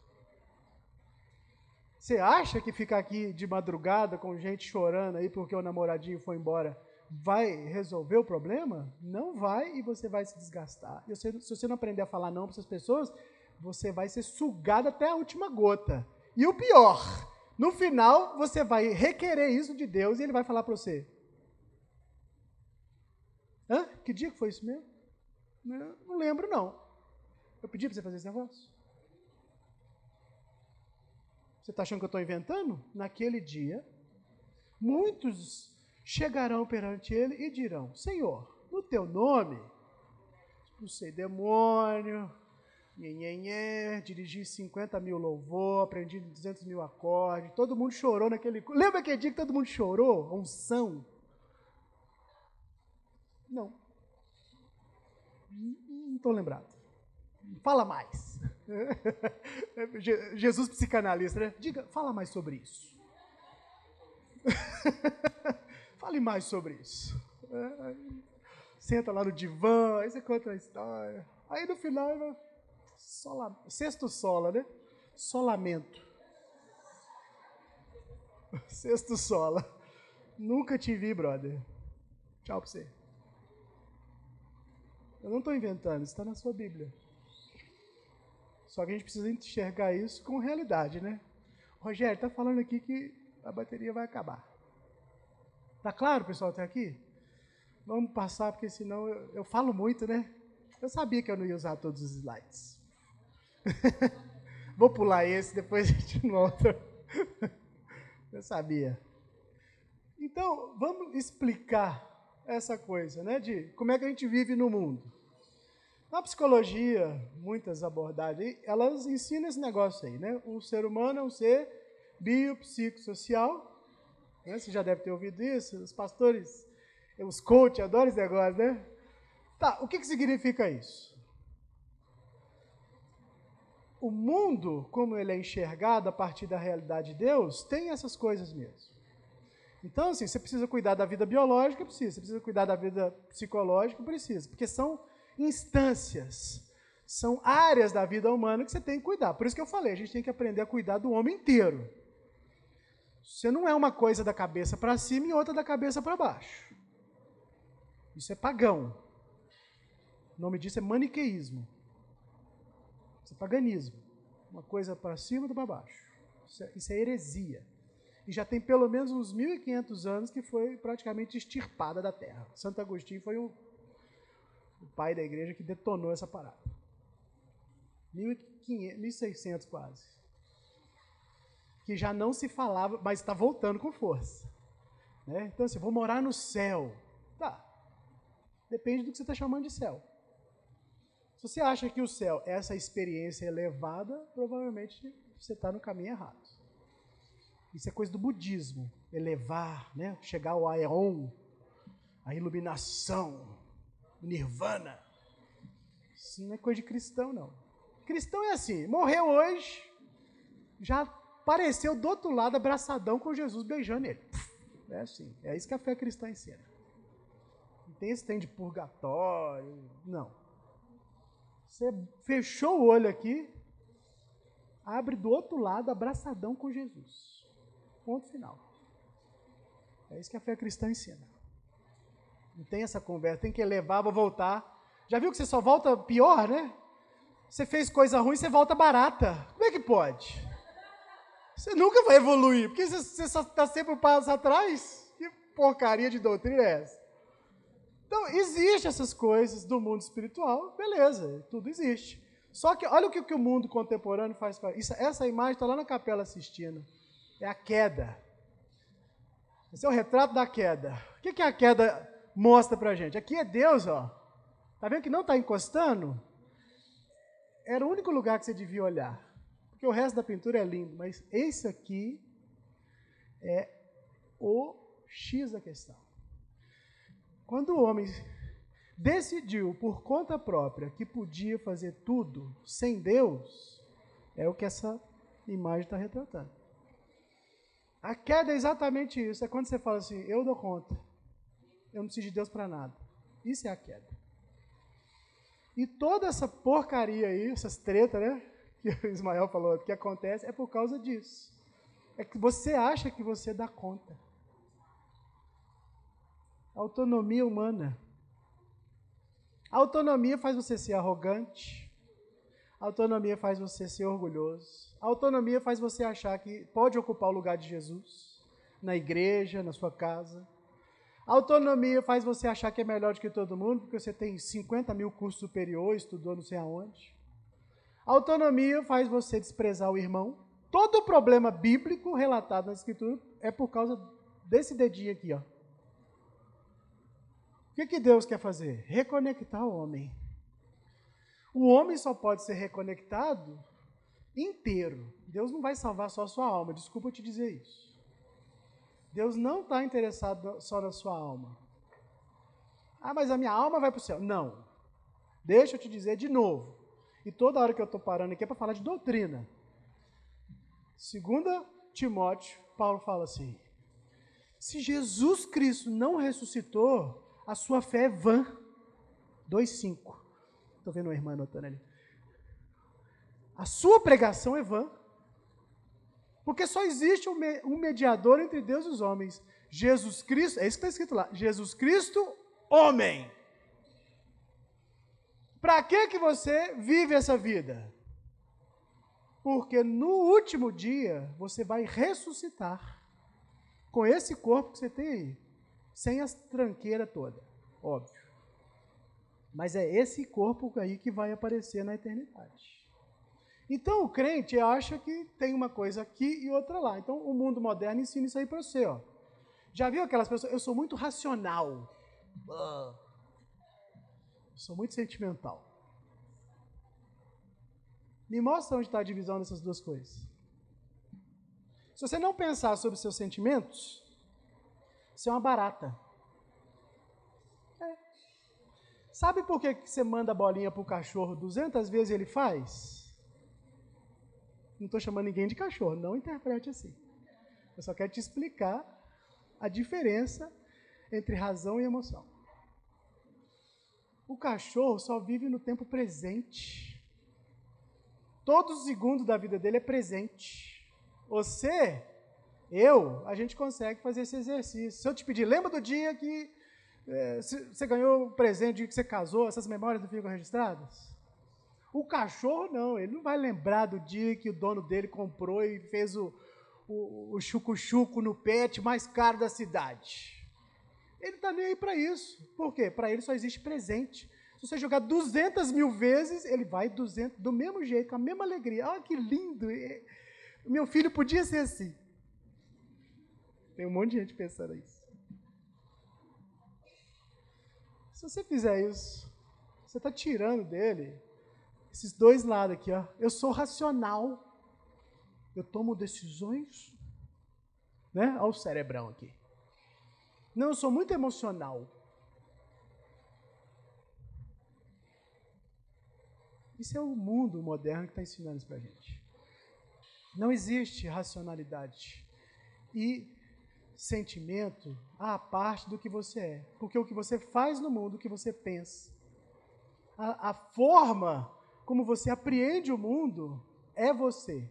Você acha que ficar aqui de madrugada com gente chorando aí porque o namoradinho foi embora vai resolver o problema? Não vai e você vai se desgastar. E se você não aprender a falar não para essas pessoas, você vai ser sugado até a última gota. E o pior, no final você vai requerer isso de Deus e ele vai falar para você: Hã? Que dia que foi isso mesmo? Não, não lembro, não. Eu pedi para você fazer esse negócio? Você está achando que eu estou inventando? Naquele dia, muitos chegarão perante ele e dirão: Senhor, no teu nome, expulsei demônio, nhenhenhé, dirigi 50 mil louvor, aprendi 200 mil acordes, todo mundo chorou naquele. Lembra aquele dia que todo mundo chorou? Unção. Não. Não estou lembrado. Fala mais. [LAUGHS] Jesus psicanalista, né? Diga, fala mais sobre isso. [LAUGHS] Fale mais sobre isso. Senta lá no divã, aí você conta a história. Aí no final, sola, sexto sola, né? Solamento. [LAUGHS] Sexto sola. Nunca te vi, brother. Tchau pra você. Eu não estou inventando, está na sua Bíblia. Só que a gente precisa enxergar isso com realidade, né? Rogério, está falando aqui que a bateria vai acabar. Tá claro, pessoal, até aqui? Vamos passar, porque senão eu, eu falo muito, né? Eu sabia que eu não ia usar todos os slides. [LAUGHS] Vou pular esse, depois a gente volta. [LAUGHS] Eu sabia. Então, vamos explicar essa coisa, né, de como é que a gente vive no mundo. Na psicologia, muitas abordagens, elas ensinam esse negócio aí, né? O ser humano é um ser biopsicossocial. Né? Você já deve ter ouvido isso, os pastores, os coaches adoram esse negócio, né? Tá, o que, que significa isso? O mundo, como ele é enxergado a partir da realidade de Deus, tem essas coisas mesmo. Então, assim, você precisa cuidar da vida biológica, precisa. Você precisa cuidar da vida psicológica, precisa. Porque são instâncias, são áreas da vida humana que você tem que cuidar. Por isso que eu falei, a gente tem que aprender a cuidar do homem inteiro. Você não é uma coisa da cabeça para cima e outra da cabeça para baixo. Isso é pagão. O nome disso é maniqueísmo. Isso é paganismo. Uma coisa para cima e outra para baixo. Isso é, isso é heresia. E já tem pelo menos uns 1.500 anos que foi praticamente extirpada da terra. Santo Agostinho foi o, o pai da igreja que detonou essa parada. 1.500, 1.600 quase. Que já não se falava, mas está voltando com força. Né? Então, assim, vou morar no céu. Tá. Depende do que você está chamando de céu. Se você acha que o céu é essa experiência elevada, provavelmente você está no caminho errado. Isso é coisa do budismo, elevar, né? chegar ao aeon, a iluminação, nirvana. Isso não é coisa de cristão, não. Cristão é assim, morreu hoje, já apareceu do outro lado abraçadão com Jesus beijando ele. É assim, é isso que a fé cristã ensina. Não tem esse tem de purgatório, não. Você fechou o olho aqui, abre do outro lado, abraçadão com Jesus. Ponto final. É isso que a fé cristã ensina. Não tem essa conversa, tem que levar, vou voltar. Já viu que você só volta pior, né? Você fez coisa ruim, você volta barata. Como é que pode? Você nunca vai evoluir, porque você só está sempre um passo atrás. Que porcaria de doutrina é essa? Então, existem essas coisas do mundo espiritual, beleza, tudo existe. Só que olha o que, que o mundo contemporâneo faz com isso. Essa imagem está lá na capela assistindo. É a queda. Esse é o retrato da queda. O que, que a queda mostra para a gente? Aqui é Deus, ó. Tá vendo que não está encostando? Era o único lugar que você devia olhar. Porque o resto da pintura é lindo, mas esse aqui é o X da questão. Quando o homem decidiu por conta própria que podia fazer tudo sem Deus, é o que essa imagem está retratando. A queda é exatamente isso. É quando você fala assim: eu dou conta. Eu não preciso de Deus para nada. Isso é a queda. E toda essa porcaria aí, essas tretas, né? Que o Ismael falou, que acontece, é por causa disso. É que você acha que você dá conta. Autonomia humana. autonomia faz você ser arrogante. autonomia faz você ser orgulhoso. autonomia faz você achar que pode ocupar o lugar de Jesus na igreja, na sua casa. Autonomia faz você achar que é melhor do que todo mundo, porque você tem 50 mil cursos superiores, estudou não sei aonde. autonomia faz você desprezar o irmão. Todo problema bíblico relatado na Escritura é por causa desse dedinho aqui, ó. O que, que Deus quer fazer? Reconectar o homem. O homem só pode ser reconectado inteiro. Deus não vai salvar só a sua alma, desculpa eu te dizer isso. Deus não está interessado só na sua alma. Ah, mas a minha alma vai para o céu. Não. Deixa eu te dizer de novo. E toda hora que eu estou parando aqui é para falar de doutrina. Segunda Timóteo, Paulo fala assim: se Jesus Cristo não ressuscitou, a sua fé é vã. 2,5. Estou vendo uma irmã anotando ali. A sua pregação é vã. Porque só existe um mediador entre Deus e os homens. Jesus Cristo, é isso que está escrito lá. Jesus Cristo, homem. Para que que você vive essa vida? Porque no último dia você vai ressuscitar com esse corpo que você tem aí sem as tranqueiras toda, óbvio. Mas é esse corpo aí que vai aparecer na eternidade. Então o crente acha que tem uma coisa aqui e outra lá. Então o mundo moderno ensina isso aí para você. Ó. Já viu aquelas pessoas? Eu sou muito racional. Ah. Sou muito sentimental. Me mostra onde está a divisão dessas duas coisas. Se você não pensar sobre seus sentimentos, você é uma barata. É. Sabe por que você manda a bolinha para o cachorro 200 vezes e ele faz? Não estou chamando ninguém de cachorro, não interprete assim. Eu só quero te explicar a diferença entre razão e emoção. O cachorro só vive no tempo presente. Todos os segundos da vida dele é presente. Você, eu, a gente consegue fazer esse exercício. Se eu te pedir, lembra do dia que é, você ganhou o presente, que você casou, essas memórias não ficam registradas? O cachorro não, ele não vai lembrar do dia que o dono dele comprou e fez o, o, o chucu-chucu no pet mais caro da cidade. Ele está nem aí para isso. Por quê? Para ele só existe presente. Se você jogar 200 mil vezes, ele vai 200, do mesmo jeito, com a mesma alegria. Ah, que lindo! Meu filho podia ser assim. Tem um monte de gente pensando isso. Se você fizer isso, você está tirando dele esses dois lados aqui. Ó. Eu sou racional. Eu tomo decisões. Né? Olha o cerebrão aqui. Não, eu sou muito emocional. Isso é o mundo moderno que está ensinando isso para gente. Não existe racionalidade e sentimento à parte do que você é. Porque o que você faz no mundo, o que você pensa, a, a forma como você apreende o mundo é você.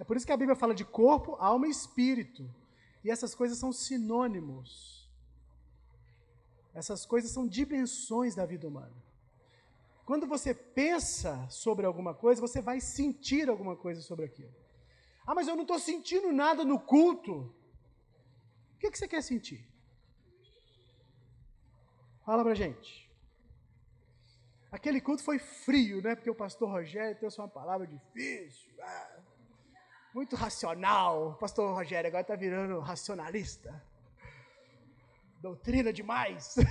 É por isso que a Bíblia fala de corpo, alma e espírito. E essas coisas são sinônimos. Essas coisas são dimensões da vida humana. Quando você pensa sobre alguma coisa, você vai sentir alguma coisa sobre aquilo. Ah, mas eu não estou sentindo nada no culto. O que, que você quer sentir? Fala pra gente. Aquele culto foi frio, né? Porque o pastor Rogério trouxe uma palavra difícil, ah, muito racional. O pastor Rogério agora está virando racionalista. Doutrina demais. [LAUGHS]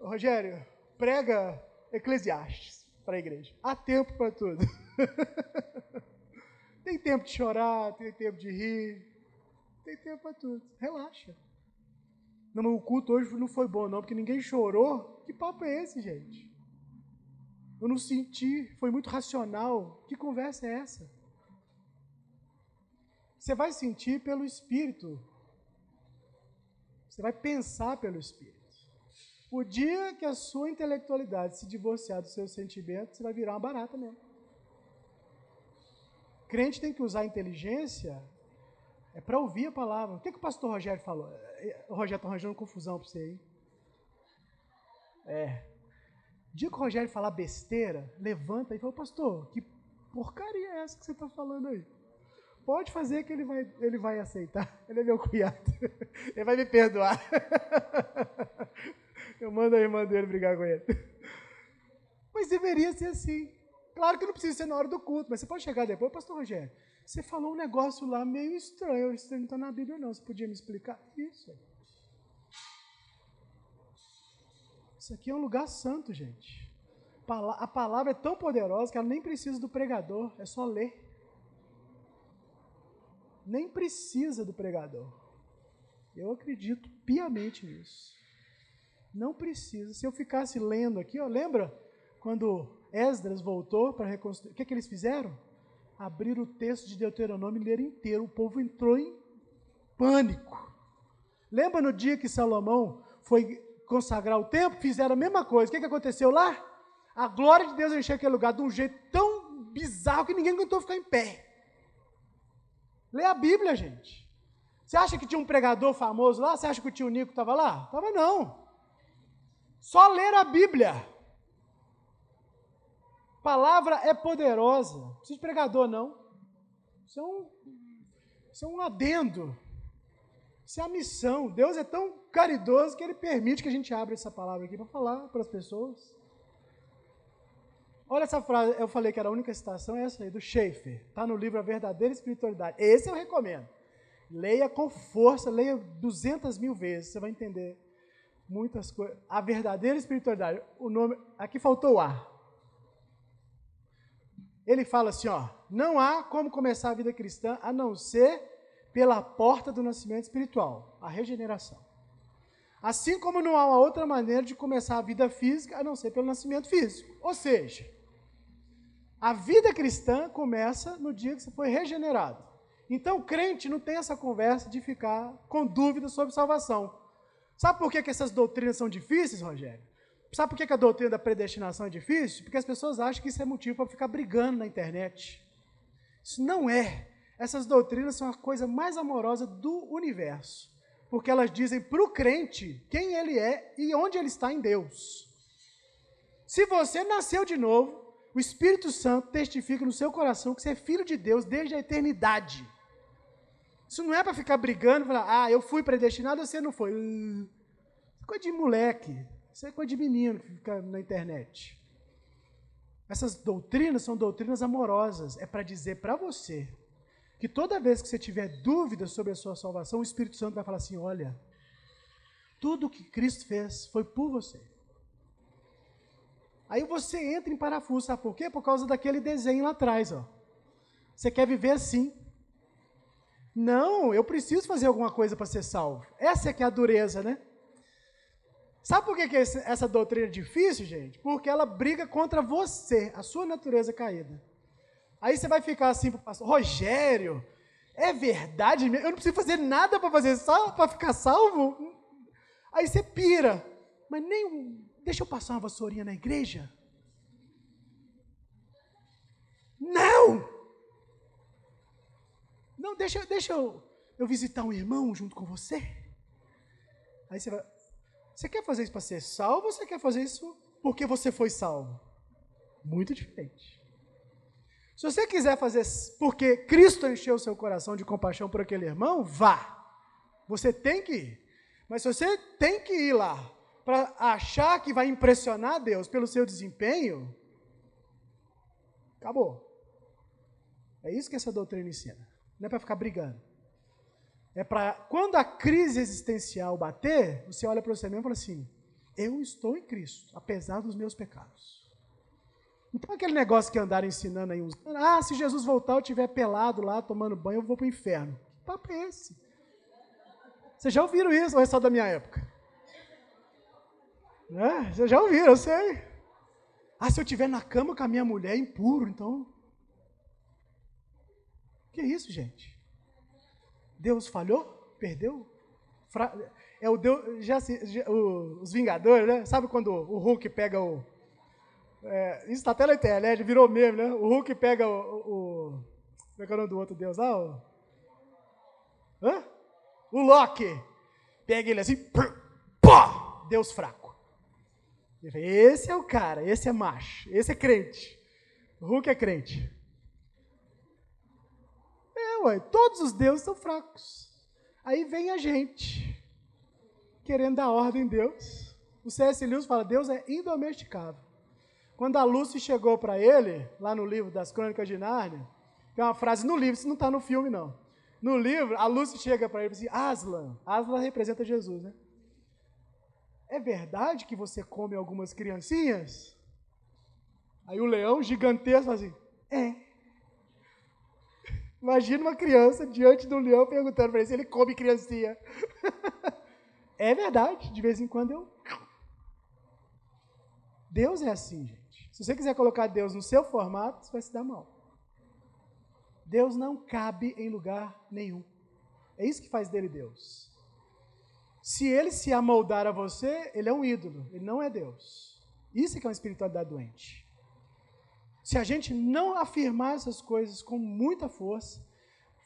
Rogério, prega Eclesiastes para a igreja. Há tempo para tudo. [LAUGHS] tem tempo de chorar, tem tempo de rir, tem tempo para tudo. Relaxa. Não, o culto hoje não foi bom, não, porque ninguém chorou. Que papo é esse, gente? Eu não senti, foi muito racional. Que conversa é essa? Você vai sentir pelo Espírito. Você vai pensar pelo Espírito. O dia que a sua intelectualidade se divorciar dos seus sentimentos, você vai virar uma barata mesmo. Crente tem que usar a inteligência é para ouvir a palavra. O que, que o pastor Rogério falou? É, o Rogério está arranjando confusão para você aí. É. O dia que o Rogério falar besteira, levanta e fala, pastor, que porcaria é essa que você está falando aí? Pode fazer que ele vai, ele vai aceitar. [LAUGHS] Ele é meu cunhado. [LAUGHS] Ele vai me perdoar. [LAUGHS] Eu mando a irmã dele brigar com ele. Mas deveria ser assim. Claro que não precisa ser na hora do culto, mas você pode chegar depois, pastor Rogério, você falou um negócio lá meio estranho, isso não está na Bíblia não, você podia me explicar isso? Isso aqui é um lugar santo, gente. A palavra é tão poderosa que ela nem precisa do pregador, é só ler. Nem precisa do pregador. Eu acredito piamente nisso. Não precisa. Se eu ficasse lendo aqui, ó, lembra quando Esdras voltou para reconstruir? O que, que eles fizeram? Abriram o texto de Deuteronômio e leram inteiro. O povo entrou em pânico. Lembra no dia que Salomão foi consagrar o templo? Fizeram a mesma coisa. O que, que aconteceu lá? A glória de Deus encheu aquele lugar de um jeito tão bizarro que ninguém aguentou ficar em pé. Lê a Bíblia, gente. Você acha que tinha um pregador famoso lá? Você acha que o tio Nico estava lá? Estava não. Só ler a Bíblia. Palavra é poderosa. Não precisa de pregador, não. Isso é um, isso é um adendo. Isso é a missão. Deus é tão caridoso que Ele permite que a gente abra essa palavra aqui para falar para as pessoas. Olha essa frase, eu falei que era a única citação, é essa aí, do Schaefer. Está no livro A Verdadeira Espiritualidade. Esse eu recomendo. Leia com força, leia 200 mil vezes, você vai entender muitas coisas. A verdadeira espiritualidade, o nome, aqui faltou o ar. Ele fala assim, ó, não há como começar a vida cristã a não ser pela porta do nascimento espiritual, a regeneração. Assim como não há uma outra maneira de começar a vida física a não ser pelo nascimento físico. Ou seja, a vida cristã começa no dia que você foi regenerado. Então, o crente não tem essa conversa de ficar com dúvidas sobre salvação. Sabe por que, que essas doutrinas são difíceis, Rogério? Sabe por que, a doutrina da predestinação é difícil? Porque as pessoas acham que isso é motivo para ficar brigando na internet. Isso não é. Essas doutrinas são a coisa mais amorosa do universo. Porque elas dizem para o crente quem ele é e onde ele está em Deus. Se você nasceu de novo, o Espírito Santo testifica no seu coração que você é filho de Deus desde a eternidade. Isso não é para ficar brigando falar, ah, eu fui predestinado, você não foi. Uh, coisa de moleque. Isso é coisa de menino que fica na internet. Essas doutrinas são doutrinas amorosas. É para dizer para você que toda vez que você tiver dúvidas sobre a sua salvação, o Espírito Santo vai falar assim: olha, tudo que Cristo fez foi por você. Aí você entra em parafuso, sabe por quê? Por causa daquele desenho lá atrás, ó. Você quer viver assim. Não, eu preciso fazer alguma coisa para ser salvo. Essa é que é a dureza, né? Sabe por que, que essa doutrina é difícil, gente? Porque ela briga contra você, a sua natureza caída. Aí você vai ficar assim para o pastor, Rogério, é verdade? Eu não preciso fazer nada para fazer para ficar salvo? Aí você pira. Mas nem um, deixa eu passar uma vassourinha na igreja? Não! Não, deixa, deixa eu, eu visitar um irmão junto com você. Aí você vai. Você quer fazer isso para ser salvo ou você quer fazer isso porque você foi salvo? Muito diferente. Se você quiser fazer porque Cristo encheu seu coração de compaixão por aquele irmão, vá. Você tem que ir. Mas se você tem que ir lá para achar que vai impressionar Deus pelo seu desempenho, acabou. É isso que essa doutrina ensina. Não é para ficar brigando. É para, quando a crise existencial bater, você olha para você mesmo e fala assim: eu estou em Cristo, apesar dos meus pecados. Então aquele negócio que andaram ensinando aí uns. Ah, se Jesus voltar, eu estiver pelado lá, tomando banho, eu vou para o inferno. Que papo é esse? Vocês já ouviram isso ou é só da minha época? É, vocês já ouviram, eu sei. Ah, se eu estiver na cama com a minha mulher, é impuro, então que isso, gente? Deus falhou? Perdeu? É o Deus. Já, já os Vingadores, né? Sabe quando o Hulk pega o. É, isso está até na internet, virou meme, né? O Hulk pega o. o como é que é o nome do outro Deus lá? O, hã? o Loki. Pega ele assim, pá! Deus fraco. Esse é o cara, esse é macho, esse é crente. O Hulk é crente todos os deuses são fracos. Aí vem a gente, querendo dar ordem em Deus. O C.S. Lewis fala, Deus é indomesticável. Quando a Lucy chegou para ele, lá no livro das Crônicas de Nárnia, tem uma frase no livro, isso não está no filme, não. No livro, a Lucy chega para ele e diz assim, Aslan, Aslan representa Jesus, né? É verdade que você come algumas criancinhas? Aí o leão gigantesco fala assim, é. Imagina uma criança diante do leão perguntando para ele se ele come criancinha. [LAUGHS] é verdade, de vez em quando eu. Deus é assim, gente. Se você quiser colocar Deus no seu formato, você vai se dar mal. Deus não cabe em lugar nenhum. É isso que faz dele Deus. Se ele se amoldar a você, ele é um ídolo, ele não é Deus. Isso é que é uma espiritualidade doente. Se a gente não afirmar essas coisas com muita força,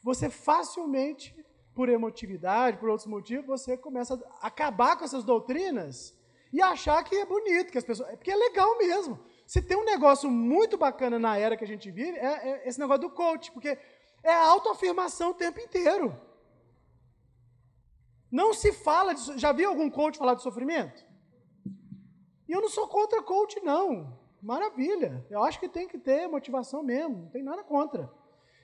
você facilmente, por emotividade, por outros motivos, você começa a acabar com essas doutrinas e achar que é bonito, que as pessoas. Porque é legal mesmo. Se tem um negócio muito bacana na era que a gente vive, é, é esse negócio do coach, porque é autoafirmação o tempo inteiro. Não se fala de. Já viu algum coach falar de sofrimento? E eu não sou contra coach, não. Maravilha. Eu acho que tem que ter motivação mesmo, não tem nada contra.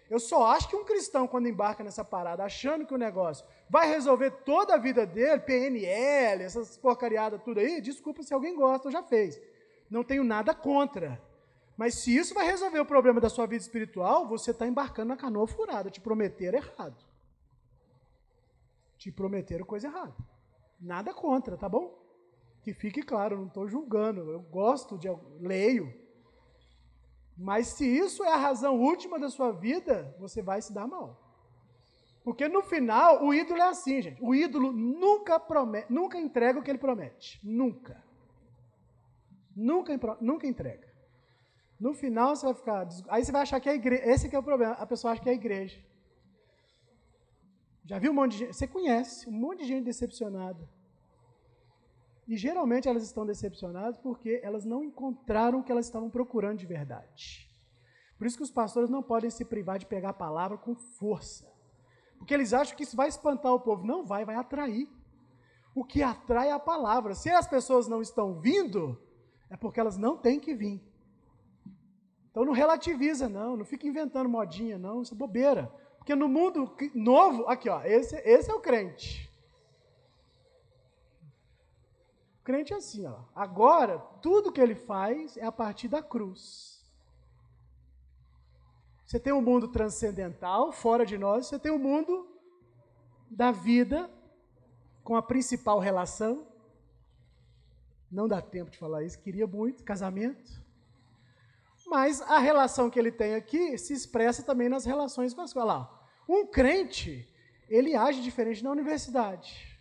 Eu só acho que um cristão, quando embarca nessa parada, achando que o negócio vai resolver toda a vida dele, PNL, essas porcariadas tudo aí, desculpa se alguém gosta ou já fez. Não tenho nada contra. Mas se isso vai resolver o problema da sua vida espiritual, você está embarcando na canoa furada. Te prometeram errado. Te prometeram coisa errada. Nada contra, tá bom? Que fique claro, não estou julgando. Eu gosto de. leio. Mas se isso é a razão última da sua vida, você vai se dar mal. Porque no final, o ídolo é assim, gente. O ídolo nunca promete, nunca entrega o que ele promete. Nunca. Nunca, nunca entrega. No final você vai ficar. Aí você vai achar que é a igreja. Esse que é o problema. A pessoa acha que é a igreja. Já viu um monte de gente? Você conhece um monte de gente decepcionada. E geralmente elas estão decepcionadas porque elas não encontraram o que elas estavam procurando de verdade. Por isso que os pastores não podem se privar de pegar a palavra com força. Porque eles acham que isso vai espantar o povo. Não vai, vai atrair. O que atrai é a palavra. Se as pessoas não estão vindo, é porque elas não têm que vir. Então não relativiza, não. Não fica inventando modinha, não. Isso é bobeira. Porque no mundo novo, aqui, ó, esse, esse é o crente. Crente é assim, ó. Agora, tudo que ele faz é a partir da cruz. Você tem um mundo transcendental, fora de nós, você tem o um mundo da vida, com a principal relação. Não dá tempo de falar isso, queria muito, casamento. Mas a relação que ele tem aqui se expressa também nas relações com as coisas. Um crente, ele age diferente na universidade.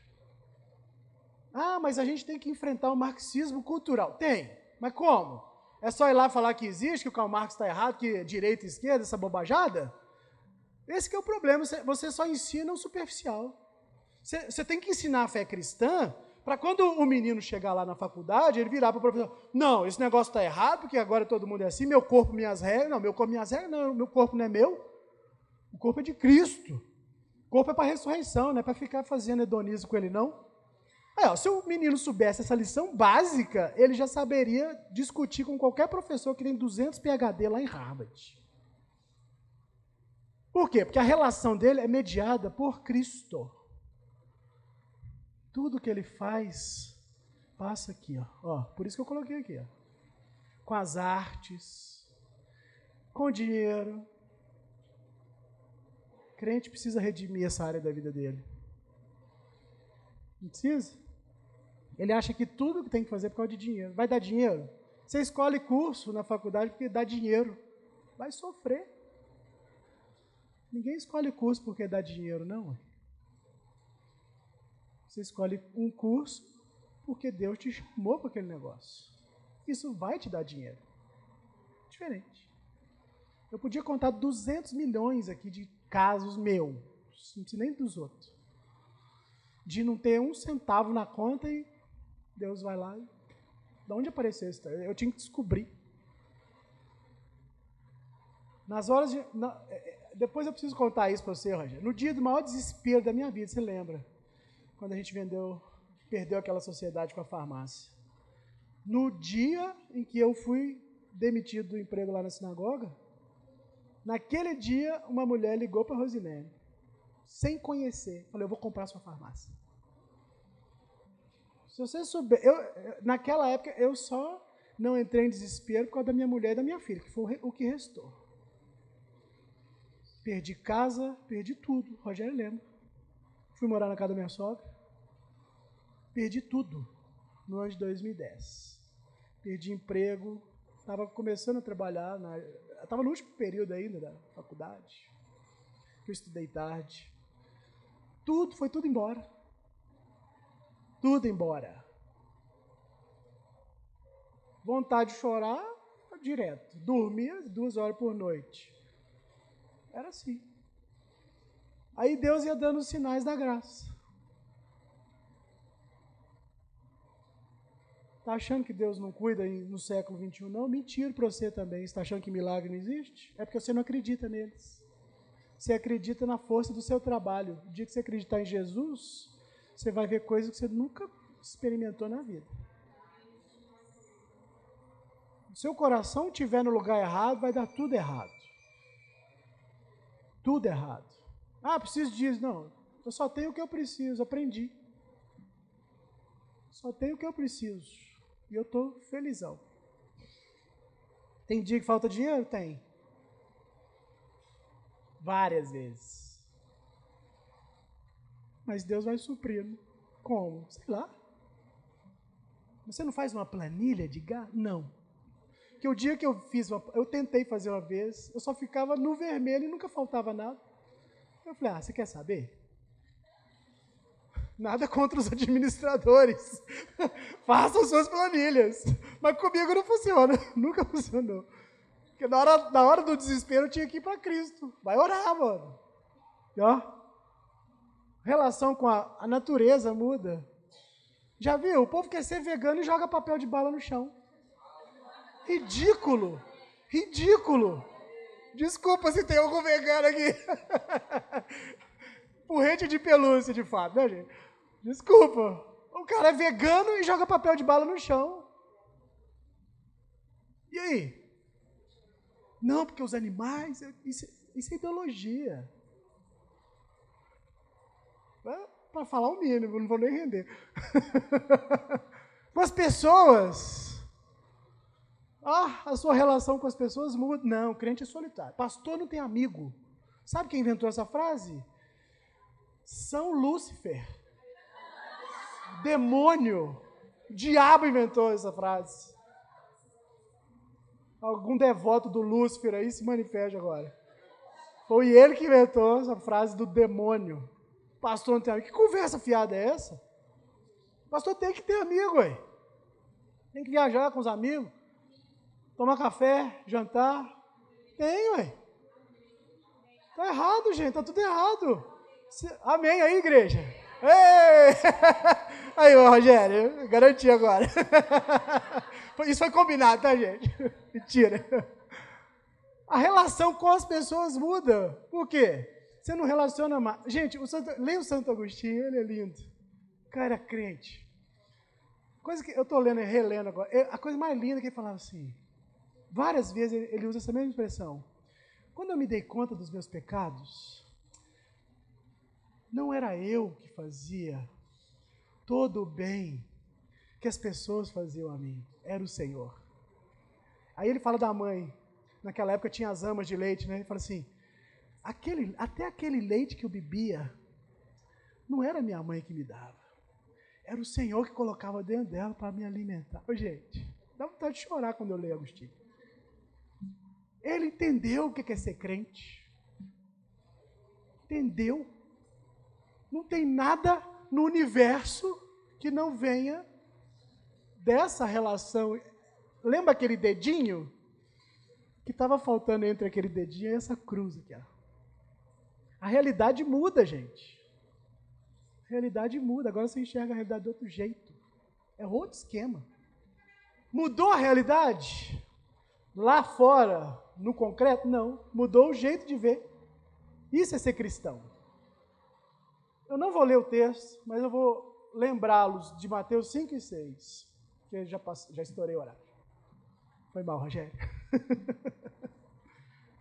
Ah, mas a gente tem que enfrentar o marxismo cultural. Tem, mas como? É só ir lá falar que existe, que o Karl Marx está errado, que direita e esquerda, essa bobajada? Esse é o problema, você só ensina o superficial. Você, você tem que ensinar a fé cristã para quando o menino chegar lá na faculdade, ele virar para o professor, não, esse negócio está errado, porque agora todo mundo é assim, meu corpo, minhas regras, não, meu corpo, minhas regras, não, meu corpo não é meu, o corpo é de Cristo. O corpo é para ressurreição, não é para ficar fazendo hedonismo com ele, não. Aí, ó, se o menino soubesse essa lição básica, ele já saberia discutir com qualquer professor que tem 200 PhD lá em Harvard. Por quê? Porque a relação dele é mediada por Cristo. Tudo que ele faz passa aqui, ó. ó por isso que eu coloquei aqui, ó. Com as artes, com o dinheiro. O crente precisa redimir essa área da vida dele. Não precisa? Ele acha que tudo que tem que fazer é por causa de dinheiro. Vai dar dinheiro? Você escolhe curso na faculdade porque dá dinheiro. Vai sofrer. Ninguém escolhe curso porque dá dinheiro, não. Você escolhe um curso porque Deus te chamou para aquele negócio. Isso vai te dar dinheiro. Diferente. Eu podia contar 200 milhões aqui de casos meus, não precisa nem dos outros. De não ter um centavo na conta e Deus vai lá e. De onde apareceu isso? Eu tinha que descobrir. Nas horas de. Na, é, é, depois eu preciso contar isso para você, Roger. No dia do maior desespero da minha vida, você lembra? Quando a gente vendeu, perdeu aquela sociedade com a farmácia. No dia em que eu fui demitido do emprego lá na sinagoga, naquele dia uma mulher ligou para Rosinelli, sem conhecer. Falei, eu vou comprar sua farmácia. Se você souber, eu, naquela época eu só não entrei em desespero por causa da minha mulher e da minha filha, que foi o que restou. Perdi casa, perdi tudo. Rogério lembra. Fui morar na casa da minha sogra. Perdi tudo no ano de 2010. Perdi emprego, estava começando a trabalhar, estava no último período ainda da faculdade. Eu estudei tarde. Tudo, foi tudo embora tudo embora. Vontade de chorar, direto. Dormia duas horas por noite. Era assim. Aí Deus ia dando os sinais da graça. Está achando que Deus não cuida no século XXI? Não, mentira para você também. Está achando que milagre não existe? É porque você não acredita neles. Você acredita na força do seu trabalho. O dia que você acreditar em Jesus, você vai ver coisas que você nunca experimentou na vida. seu coração estiver no lugar errado, vai dar tudo errado. Tudo errado. Ah, preciso disso. Não, eu só tenho o que eu preciso, aprendi. Só tenho o que eu preciso. E eu estou felizão. Tem dia que falta dinheiro? Tem. Várias vezes. Mas Deus vai suprir. Como? Sei lá. Você não faz uma planilha de gasto? Não. Que o dia que eu fiz, uma, eu tentei fazer uma vez, eu só ficava no vermelho e nunca faltava nada. Eu falei, ah, você quer saber? Nada contra os [LAUGHS] administradores. [LAUGHS] Façam suas planilhas. Mas comigo não funciona. [LAUGHS] Nunca funcionou. Porque na hora, na hora do desespero eu tinha que ir para Cristo. Vai orar, mano. E, ó, relação com a, a natureza muda. Já viu? O povo quer ser vegano e joga papel de bala no chão. Ridículo. Ridículo. Desculpa se tem algum vegano aqui. [LAUGHS] Porrete de pelúcia, de fato, né, gente? Desculpa. O cara é vegano e joga papel de bala no chão. E aí? Não, porque os animais. Isso, isso é ideologia. É Para falar o mínimo, não vou nem render. [LAUGHS] com as pessoas. Ah, a sua relação com as pessoas muda. Não, crente é solitário. Pastor não tem amigo. Sabe quem inventou essa frase? São Lúcifer demônio. Diabo inventou essa frase. Algum devoto do Lúcifer aí se manifesta agora. Foi ele que inventou essa frase do demônio. Pastor não tem amigo. Que conversa fiada é essa? Pastor tem que ter amigo, ué. Tem que viajar com os amigos. Tomar café, jantar. Tem, ué. Tá errado, gente. Tá tudo errado. Amém aí, igreja. Ei! [LAUGHS] Aí, Rogério, garanti agora. [LAUGHS] Isso foi combinado, tá, gente? [LAUGHS] Mentira. A relação com as pessoas muda. Por quê? Você não relaciona mais. Gente, o Santo, leia o Santo Agostinho, ele é lindo. O cara era crente. Coisa que eu estou lendo e relendo agora. É a coisa mais linda que ele falava assim. Várias vezes ele usa essa mesma expressão. Quando eu me dei conta dos meus pecados, não era eu que fazia todo o bem que as pessoas faziam a mim, era o Senhor. Aí ele fala da mãe, naquela época tinha as amas de leite, né? Ele fala assim: aquele, até aquele leite que eu bebia, não era minha mãe que me dava, era o Senhor que colocava dentro dela para me alimentar. Ô, gente, dá vontade de chorar quando eu leio Agostinho. Ele entendeu o que é ser crente. Entendeu. Não tem nada no universo que não venha dessa relação. Lembra aquele dedinho? Que estava faltando entre aquele dedinho e essa cruz aqui. Ó. A realidade muda, gente. A realidade muda. Agora você enxerga a realidade de outro jeito. É outro esquema. Mudou a realidade? Lá fora, no concreto? Não. Mudou o jeito de ver. Isso é ser cristão. Eu não vou ler o texto, mas eu vou lembrá-los de Mateus 5 e 6, que já, já estourei o horário. Foi mal, Rogério. [LAUGHS]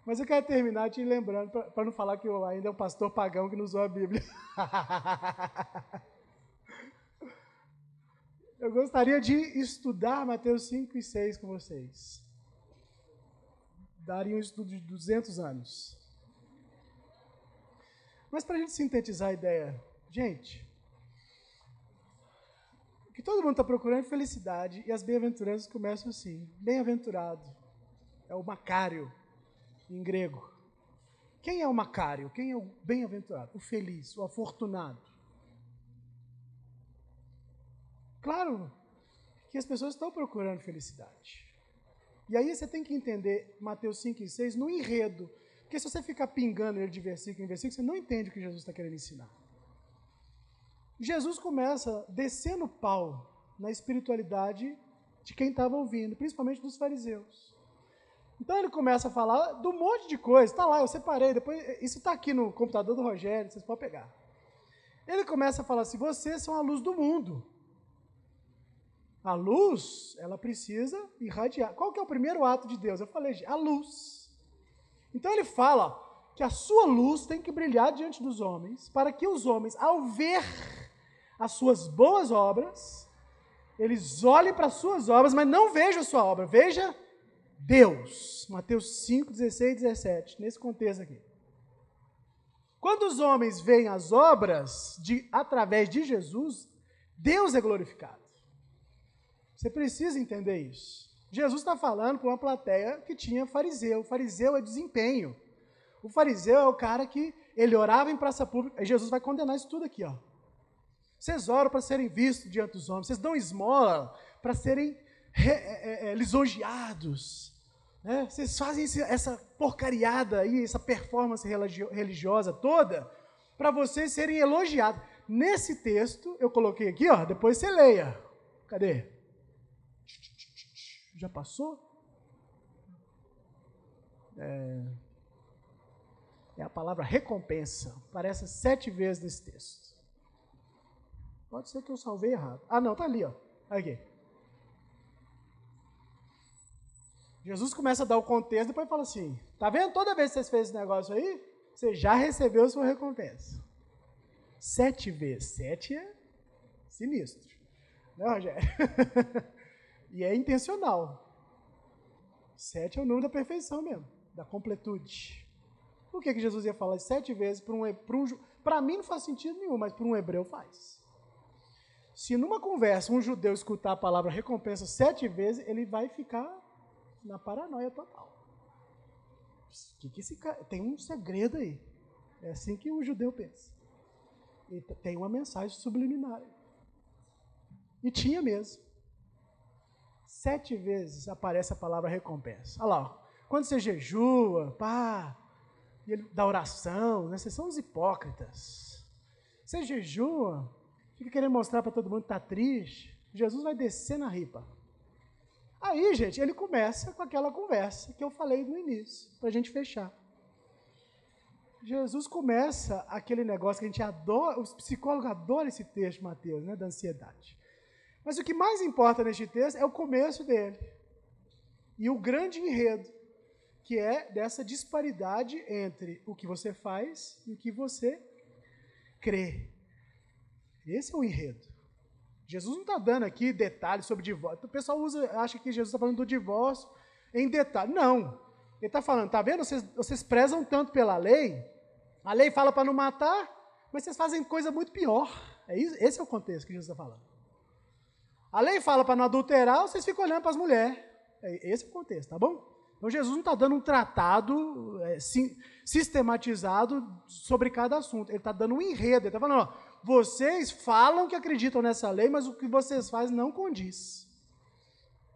mas eu quero terminar te lembrando, para não falar que eu ainda é um pastor pagão que não usou a Bíblia. [LAUGHS] eu gostaria de estudar Mateus 5 e 6 com vocês. Daria um estudo de 200 anos. Mas para a gente sintetizar a ideia, gente, o que todo mundo está procurando é felicidade e as bem-aventuranças começam assim: bem-aventurado é o Macário, em grego. Quem é o Macário? Quem é o bem-aventurado? O feliz, o afortunado. Claro que as pessoas estão procurando felicidade. E aí você tem que entender Mateus 5 e 6 no enredo porque se você ficar pingando ele de versículo em versículo, você não entende o que Jesus está querendo ensinar. Jesus começa descendo pau na espiritualidade de quem estava ouvindo, principalmente dos fariseus. Então ele começa a falar do monte de coisa. Está lá, eu separei. Depois isso está aqui no computador do Rogério, vocês podem pegar. Ele começa a falar assim: vocês são a luz do mundo. A luz, ela precisa irradiar. Qual que é o primeiro ato de Deus? Eu falei, a luz. Então ele fala que a sua luz tem que brilhar diante dos homens, para que os homens, ao ver as suas boas obras, eles olhem para as suas obras, mas não vejam a sua obra, veja Deus. Mateus 5, 16 e 17, nesse contexto aqui. Quando os homens veem as obras de, através de Jesus, Deus é glorificado. Você precisa entender isso. Jesus está falando para uma plateia que tinha fariseu. O fariseu é desempenho. O fariseu é o cara que ele orava em praça pública. E Jesus vai condenar isso tudo aqui, ó. Vocês oram para serem vistos diante dos homens. Vocês dão esmola para serem é, é, é, lisonjeados. Né? Vocês fazem essa porcariada aí, essa performance religiosa toda, para vocês serem elogiados. Nesse texto, eu coloquei aqui, ó, depois você leia. Cadê? Já passou? É, é a palavra recompensa. Aparece sete vezes nesse texto. Pode ser que eu salvei errado. Ah, não, tá ali, ó. Aqui. Jesus começa a dar o contexto, depois fala assim: tá vendo? Toda vez que vocês fez esse negócio aí, você já recebeu a sua recompensa. Sete vezes. Sete é sinistro. Né, Rogério? [LAUGHS] e é intencional. Sete é o número da perfeição mesmo, da completude. Por que, que Jesus ia falar sete vezes para um. Para um, mim não faz sentido nenhum, mas para um hebreu faz. Se numa conversa um judeu escutar a palavra recompensa sete vezes, ele vai ficar na paranoia total. Que que esse cara... Tem um segredo aí. É assim que o judeu pensa. E tem uma mensagem subliminar. E tinha mesmo. Sete vezes aparece a palavra recompensa. Olha lá, quando você jejua, pá, da oração, né? vocês são os hipócritas. Você jejua, fica querendo mostrar para todo mundo que está triste. Jesus vai descer na ripa. Aí, gente, ele começa com aquela conversa que eu falei no início, para a gente fechar. Jesus começa aquele negócio que a gente adora, os psicólogos adoram esse texto, Mateus, né, da ansiedade. Mas o que mais importa neste texto é o começo dele. E o grande enredo, que é dessa disparidade entre o que você faz e o que você crê. Esse é o enredo. Jesus não está dando aqui detalhes sobre divórcio. O pessoal usa, acha que Jesus está falando do divórcio em detalhe. Não. Ele está falando, tá vendo? Vocês, vocês prezam tanto pela lei. A lei fala para não matar, mas vocês fazem coisa muito pior. É isso, esse é o contexto que Jesus está falando. A lei fala para não adulterar, vocês ficam olhando para as mulheres. É, esse é o contexto, tá bom? Então Jesus não está dando um tratado é, sim, sistematizado sobre cada assunto. Ele está dando um enredo. Ele está falando, ó, vocês falam que acreditam nessa lei, mas o que vocês fazem não condiz.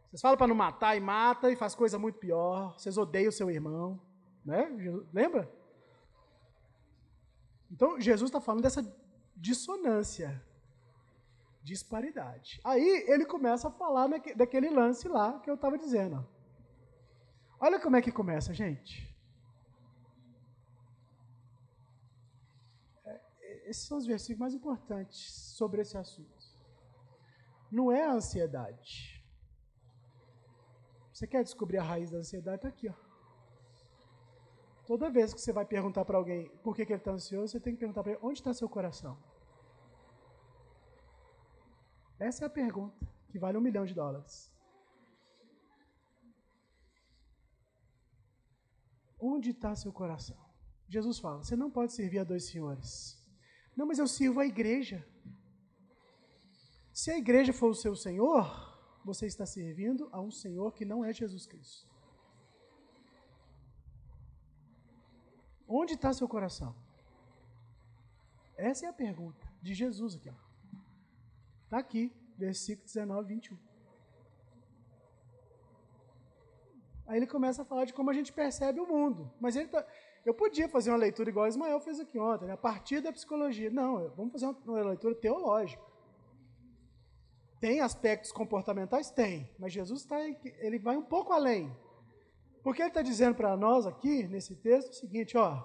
Vocês falam para não matar e mata e faz coisa muito pior. Vocês odeiam o seu irmão. Né? Lembra? Então, Jesus está falando dessa dissonância, disparidade. Aí ele começa a falar daquele lance lá que eu estava dizendo. Olha como é que começa, gente. Esses são os versículos mais importantes sobre esse assunto. Não é a ansiedade. Você quer descobrir a raiz da ansiedade? Está aqui. Ó. Toda vez que você vai perguntar para alguém por que, que ele está ansioso, você tem que perguntar para ele onde está seu coração. Essa é a pergunta que vale um milhão de dólares. Onde está seu coração? Jesus fala: você não pode servir a dois senhores. Não, mas eu sirvo a igreja. Se a igreja for o seu Senhor, você está servindo a um Senhor que não é Jesus Cristo. Onde está seu coração? Essa é a pergunta de Jesus aqui. Está aqui, versículo 19, 21. Aí ele começa a falar de como a gente percebe o mundo. Mas ele está eu podia fazer uma leitura igual Ismael fez aqui ontem, né? a partir da psicologia. Não, vamos fazer uma leitura teológica. Tem aspectos comportamentais? Tem, mas Jesus tá, ele vai um pouco além. Porque ele está dizendo para nós aqui, nesse texto, o seguinte: ó,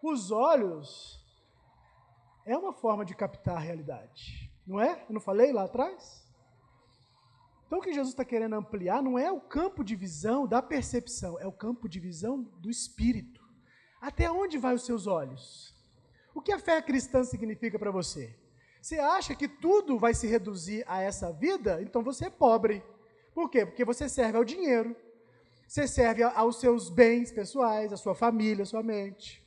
os olhos é uma forma de captar a realidade, não é? Eu não falei lá atrás? Então o que Jesus está querendo ampliar não é o campo de visão da percepção, é o campo de visão do espírito. Até onde vai os seus olhos? O que a fé cristã significa para você? Você acha que tudo vai se reduzir a essa vida? Então você é pobre. Por quê? Porque você serve ao dinheiro, você serve aos seus bens pessoais, à sua família, à sua mente.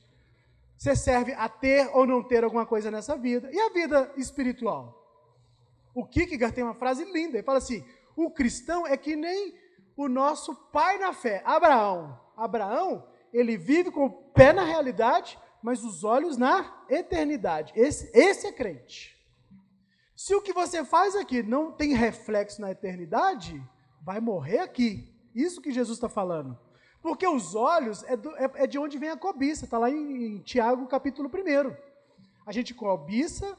Você serve a ter ou não ter alguma coisa nessa vida. E a vida espiritual? O Kierkegaard tem uma frase linda, ele fala assim, o cristão é que nem o nosso pai na fé, Abraão. Abraão, ele vive com o pé na realidade, mas os olhos na eternidade. Esse, esse é crente. Se o que você faz aqui não tem reflexo na eternidade, vai morrer aqui. Isso que Jesus está falando. Porque os olhos é, do, é, é de onde vem a cobiça. Está lá em, em, Tiago, capítulo 1. A gente cobiça.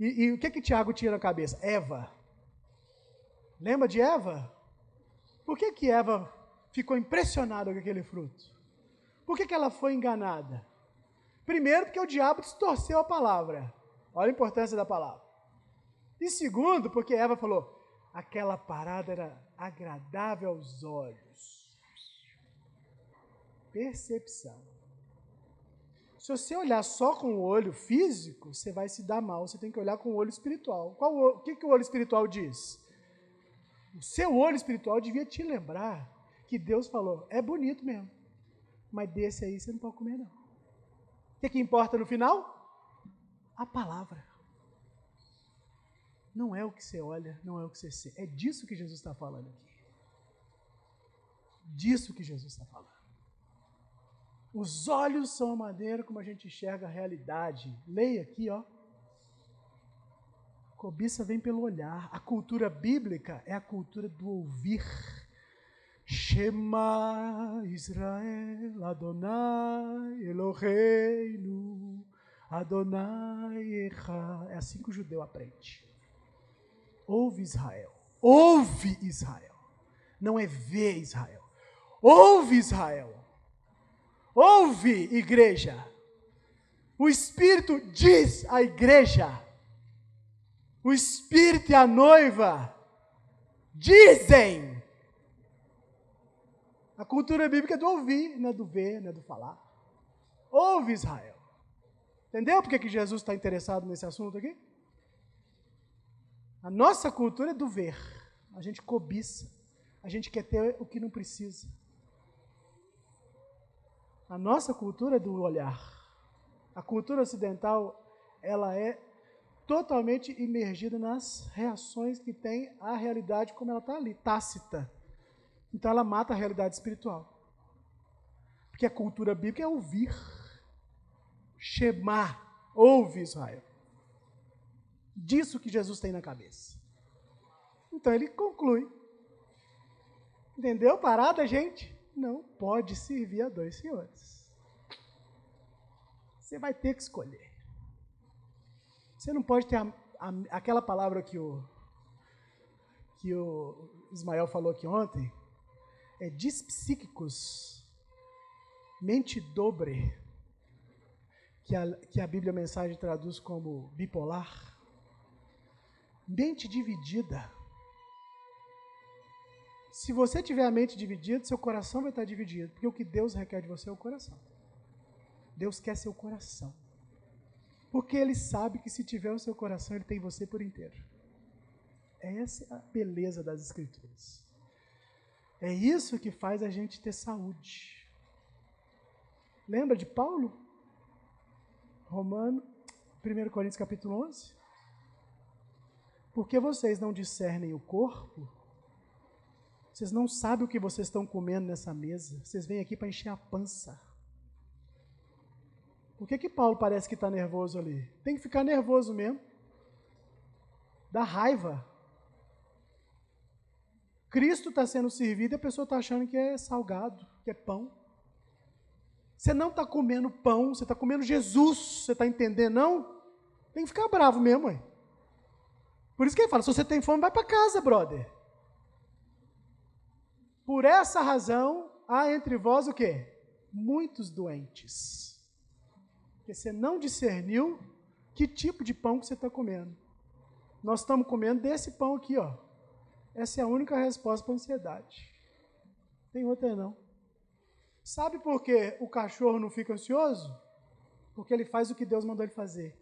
E, e o que, que Tiago tinha na cabeça? Eva. Lembra de Eva? Por que, que Eva ficou impressionada com aquele fruto? Por que, que ela foi enganada? Primeiro, porque o diabo distorceu a palavra. Olha a importância da palavra. E segundo, porque Eva falou: aquela parada era agradável aos olhos. Percepção. Se você olhar só com o olho físico, você vai se dar mal. Você tem que olhar com o olho espiritual. Qual o, que, que o olho espiritual diz? O seu olho espiritual devia te lembrar que Deus falou: é bonito mesmo, mas desse aí você não pode comer, não. O que, que importa no final? A palavra. Não é o que você olha, não é o que você sê. É disso que Jesus está falando aqui. Disso que Jesus está falando. Os olhos são a maneira como a gente enxerga a realidade. Leia aqui, ó. Cobiça vem pelo olhar. A cultura bíblica é a cultura do ouvir. Shema Israel Adonai Eloheinu Adonai Echa. É assim que o judeu aprende. Ouve Israel. Ouve Israel. Não é ver Israel. Ouve Israel. Ouve, igreja. O Espírito diz à igreja. O Espírito e a noiva dizem. A cultura bíblica é do ouvir, não é do ver, não é do falar. Ouve Israel. Entendeu porque que Jesus está interessado nesse assunto aqui? A nossa cultura é do ver. A gente cobiça. A gente quer ter o que não precisa. A nossa cultura é do olhar. A cultura ocidental, ela é totalmente imergida nas reações que tem a realidade como ela está ali, tácita. Então ela mata a realidade espiritual. Porque a cultura bíblica é ouvir. Shema, ouve Israel disso que Jesus tem na cabeça. Então ele conclui. Entendeu? Parada, gente? Não pode servir a dois senhores. Você vai ter que escolher. Você não pode ter a, a, aquela palavra que o, que o Ismael falou aqui ontem, é dispsíquicos, mente dobre, que a, que a Bíblia Mensagem traduz como bipolar. Mente dividida. Se você tiver a mente dividida, seu coração vai estar dividido, porque o que Deus requer de você é o coração. Deus quer seu coração. Porque Ele sabe que se tiver o seu coração, Ele tem você por inteiro. Essa é a beleza das Escrituras. É isso que faz a gente ter saúde. Lembra de Paulo? Romano, 1 Coríntios capítulo 11? Porque vocês não discernem o corpo, vocês não sabem o que vocês estão comendo nessa mesa. Vocês vêm aqui para encher a pança. Por que, que Paulo parece que está nervoso ali? Tem que ficar nervoso mesmo. Dá raiva. Cristo está sendo servido e a pessoa está achando que é salgado, que é pão. Você não está comendo pão, você está comendo Jesus. Você está entendendo, não? Tem que ficar bravo mesmo, ué. Por isso que ele fala: se você tem fome, vai para casa, brother. Por essa razão, há entre vós o quê? Muitos doentes. Porque você não discerniu que tipo de pão que você está comendo. Nós estamos comendo desse pão aqui, ó. Essa é a única resposta para a ansiedade. Tem outra não. Sabe por que o cachorro não fica ansioso? Porque ele faz o que Deus mandou ele fazer.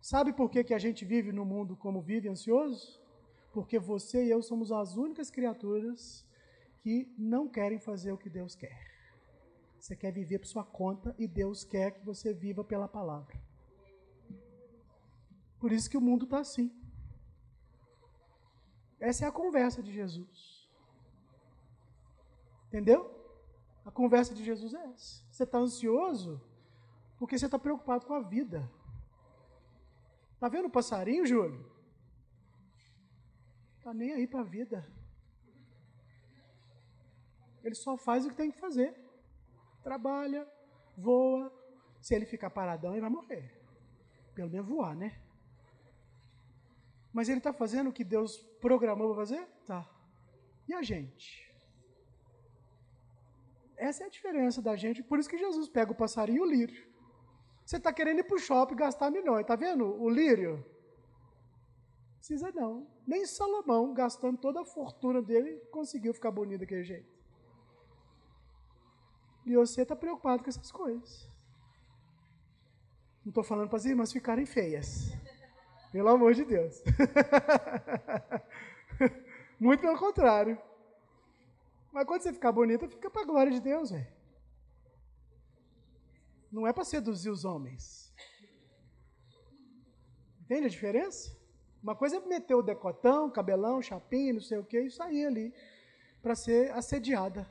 Sabe por que, que a gente vive no mundo como vive ansioso? Porque você e eu somos as únicas criaturas que não querem fazer o que Deus quer. Você quer viver por sua conta e Deus quer que você viva pela palavra. Por isso que o mundo está assim. Essa é a conversa de Jesus. Entendeu? A conversa de Jesus é essa. Você está ansioso porque você está preocupado com a vida. Está vendo o passarinho, Júlio? Está nem aí para a vida. Ele só faz o que tem que fazer. Trabalha, voa. Se ele ficar paradão, ele vai morrer. Pelo menos voar, né? Mas ele está fazendo o que Deus programou para fazer? Tá. E a gente? Essa é a diferença da gente. Por isso que Jesus pega o passarinho e o lírio. Você está querendo ir para o shopping gastar milhões. Está vendo o lírio? Precisa não. Nem Salomão, gastando toda a fortuna dele, conseguiu ficar bonito daquele jeito. E você está preocupado com essas coisas. Não estou falando para as irmãs ficarem feias. Pelo amor de Deus. [LAUGHS] Muito pelo contrário. Mas quando você ficar bonita, fica para a glória de Deus, velho. Não é para seduzir os homens. Entende a diferença? Uma coisa é meter o decotão, cabelão, chapinha, não sei o que, e sair ali para ser assediada.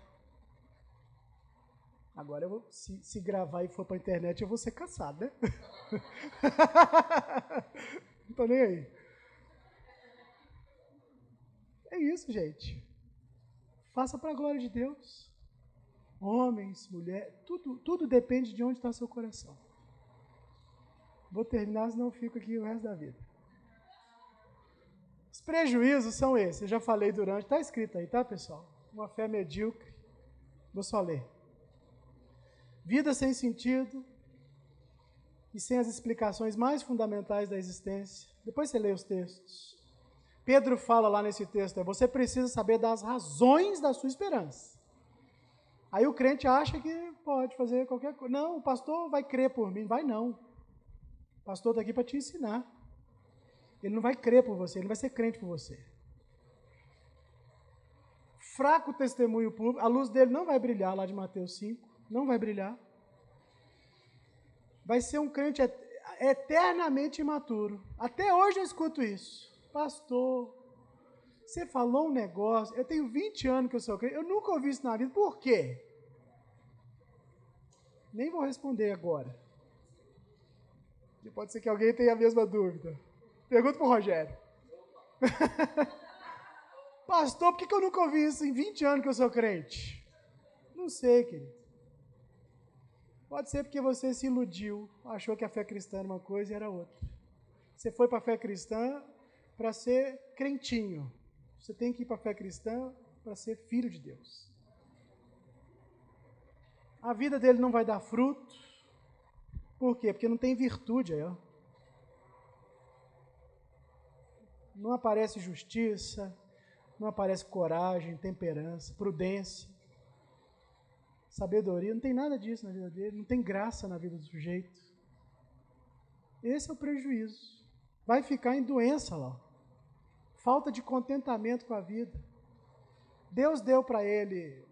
Agora, vou, se, se gravar e for para a internet, eu vou ser caçado, né? [LAUGHS] Não estou nem aí. É isso, gente. Faça para a glória de Deus. Homens, mulheres, tudo, tudo depende de onde está seu coração. Vou terminar, senão eu fico aqui o resto da vida. Os prejuízos são esses, eu já falei durante, está escrito aí, tá, pessoal? Uma fé medíocre. Vou só ler. Vida sem sentido e sem as explicações mais fundamentais da existência. Depois você lê os textos. Pedro fala lá nesse texto: é, você precisa saber das razões da sua esperança. Aí o crente acha que pode fazer qualquer coisa. Não, o pastor vai crer por mim. Vai não. O pastor está aqui para te ensinar. Ele não vai crer por você, ele vai ser crente por você. Fraco testemunho público, a luz dele não vai brilhar lá de Mateus 5. Não vai brilhar. Vai ser um crente eternamente imaturo. Até hoje eu escuto isso. Pastor, você falou um negócio. Eu tenho 20 anos que eu sou crente. Eu nunca ouvi isso na vida. Por quê? Nem vou responder agora. Pode ser que alguém tenha a mesma dúvida. Pergunta para o Rogério. [LAUGHS] Pastor, por que eu nunca ouvi isso em 20 anos que eu sou crente? Não sei, querido. Pode ser porque você se iludiu, achou que a fé cristã era uma coisa e era outra. Você foi para a fé cristã para ser crentinho. Você tem que ir para a fé cristã para ser filho de Deus. A vida dele não vai dar fruto. Por quê? Porque não tem virtude aí, ó. Não aparece justiça, não aparece coragem, temperança, prudência sabedoria, não tem nada disso na vida dele, não tem graça na vida do sujeito. Esse é o prejuízo. Vai ficar em doença lá. Falta de contentamento com a vida. Deus deu para ele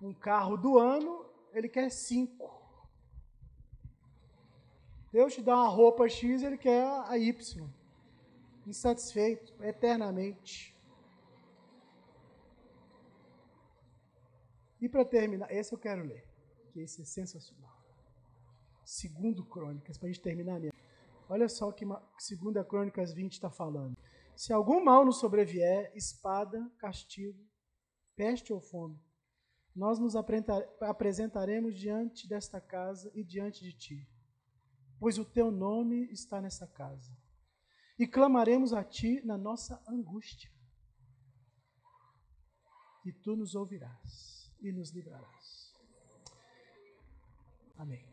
um carro do ano, ele quer cinco. Deus te dá uma roupa X, ele quer a Y. Insatisfeito eternamente. E para terminar, esse eu quero ler, que esse é sensacional. Segundo Crônicas, para a gente terminar mesmo. Olha só o que segunda Crônicas 20 está falando. Se algum mal nos sobrevier, espada, castigo, peste ou fome, nós nos apresentaremos diante desta casa e diante de ti, pois o teu nome está nessa casa. E clamaremos a ti na nossa angústia, e tu nos ouvirás e nos livrarás. Amém.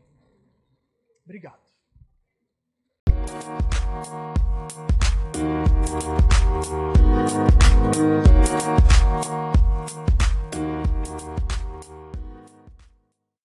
Obrigado.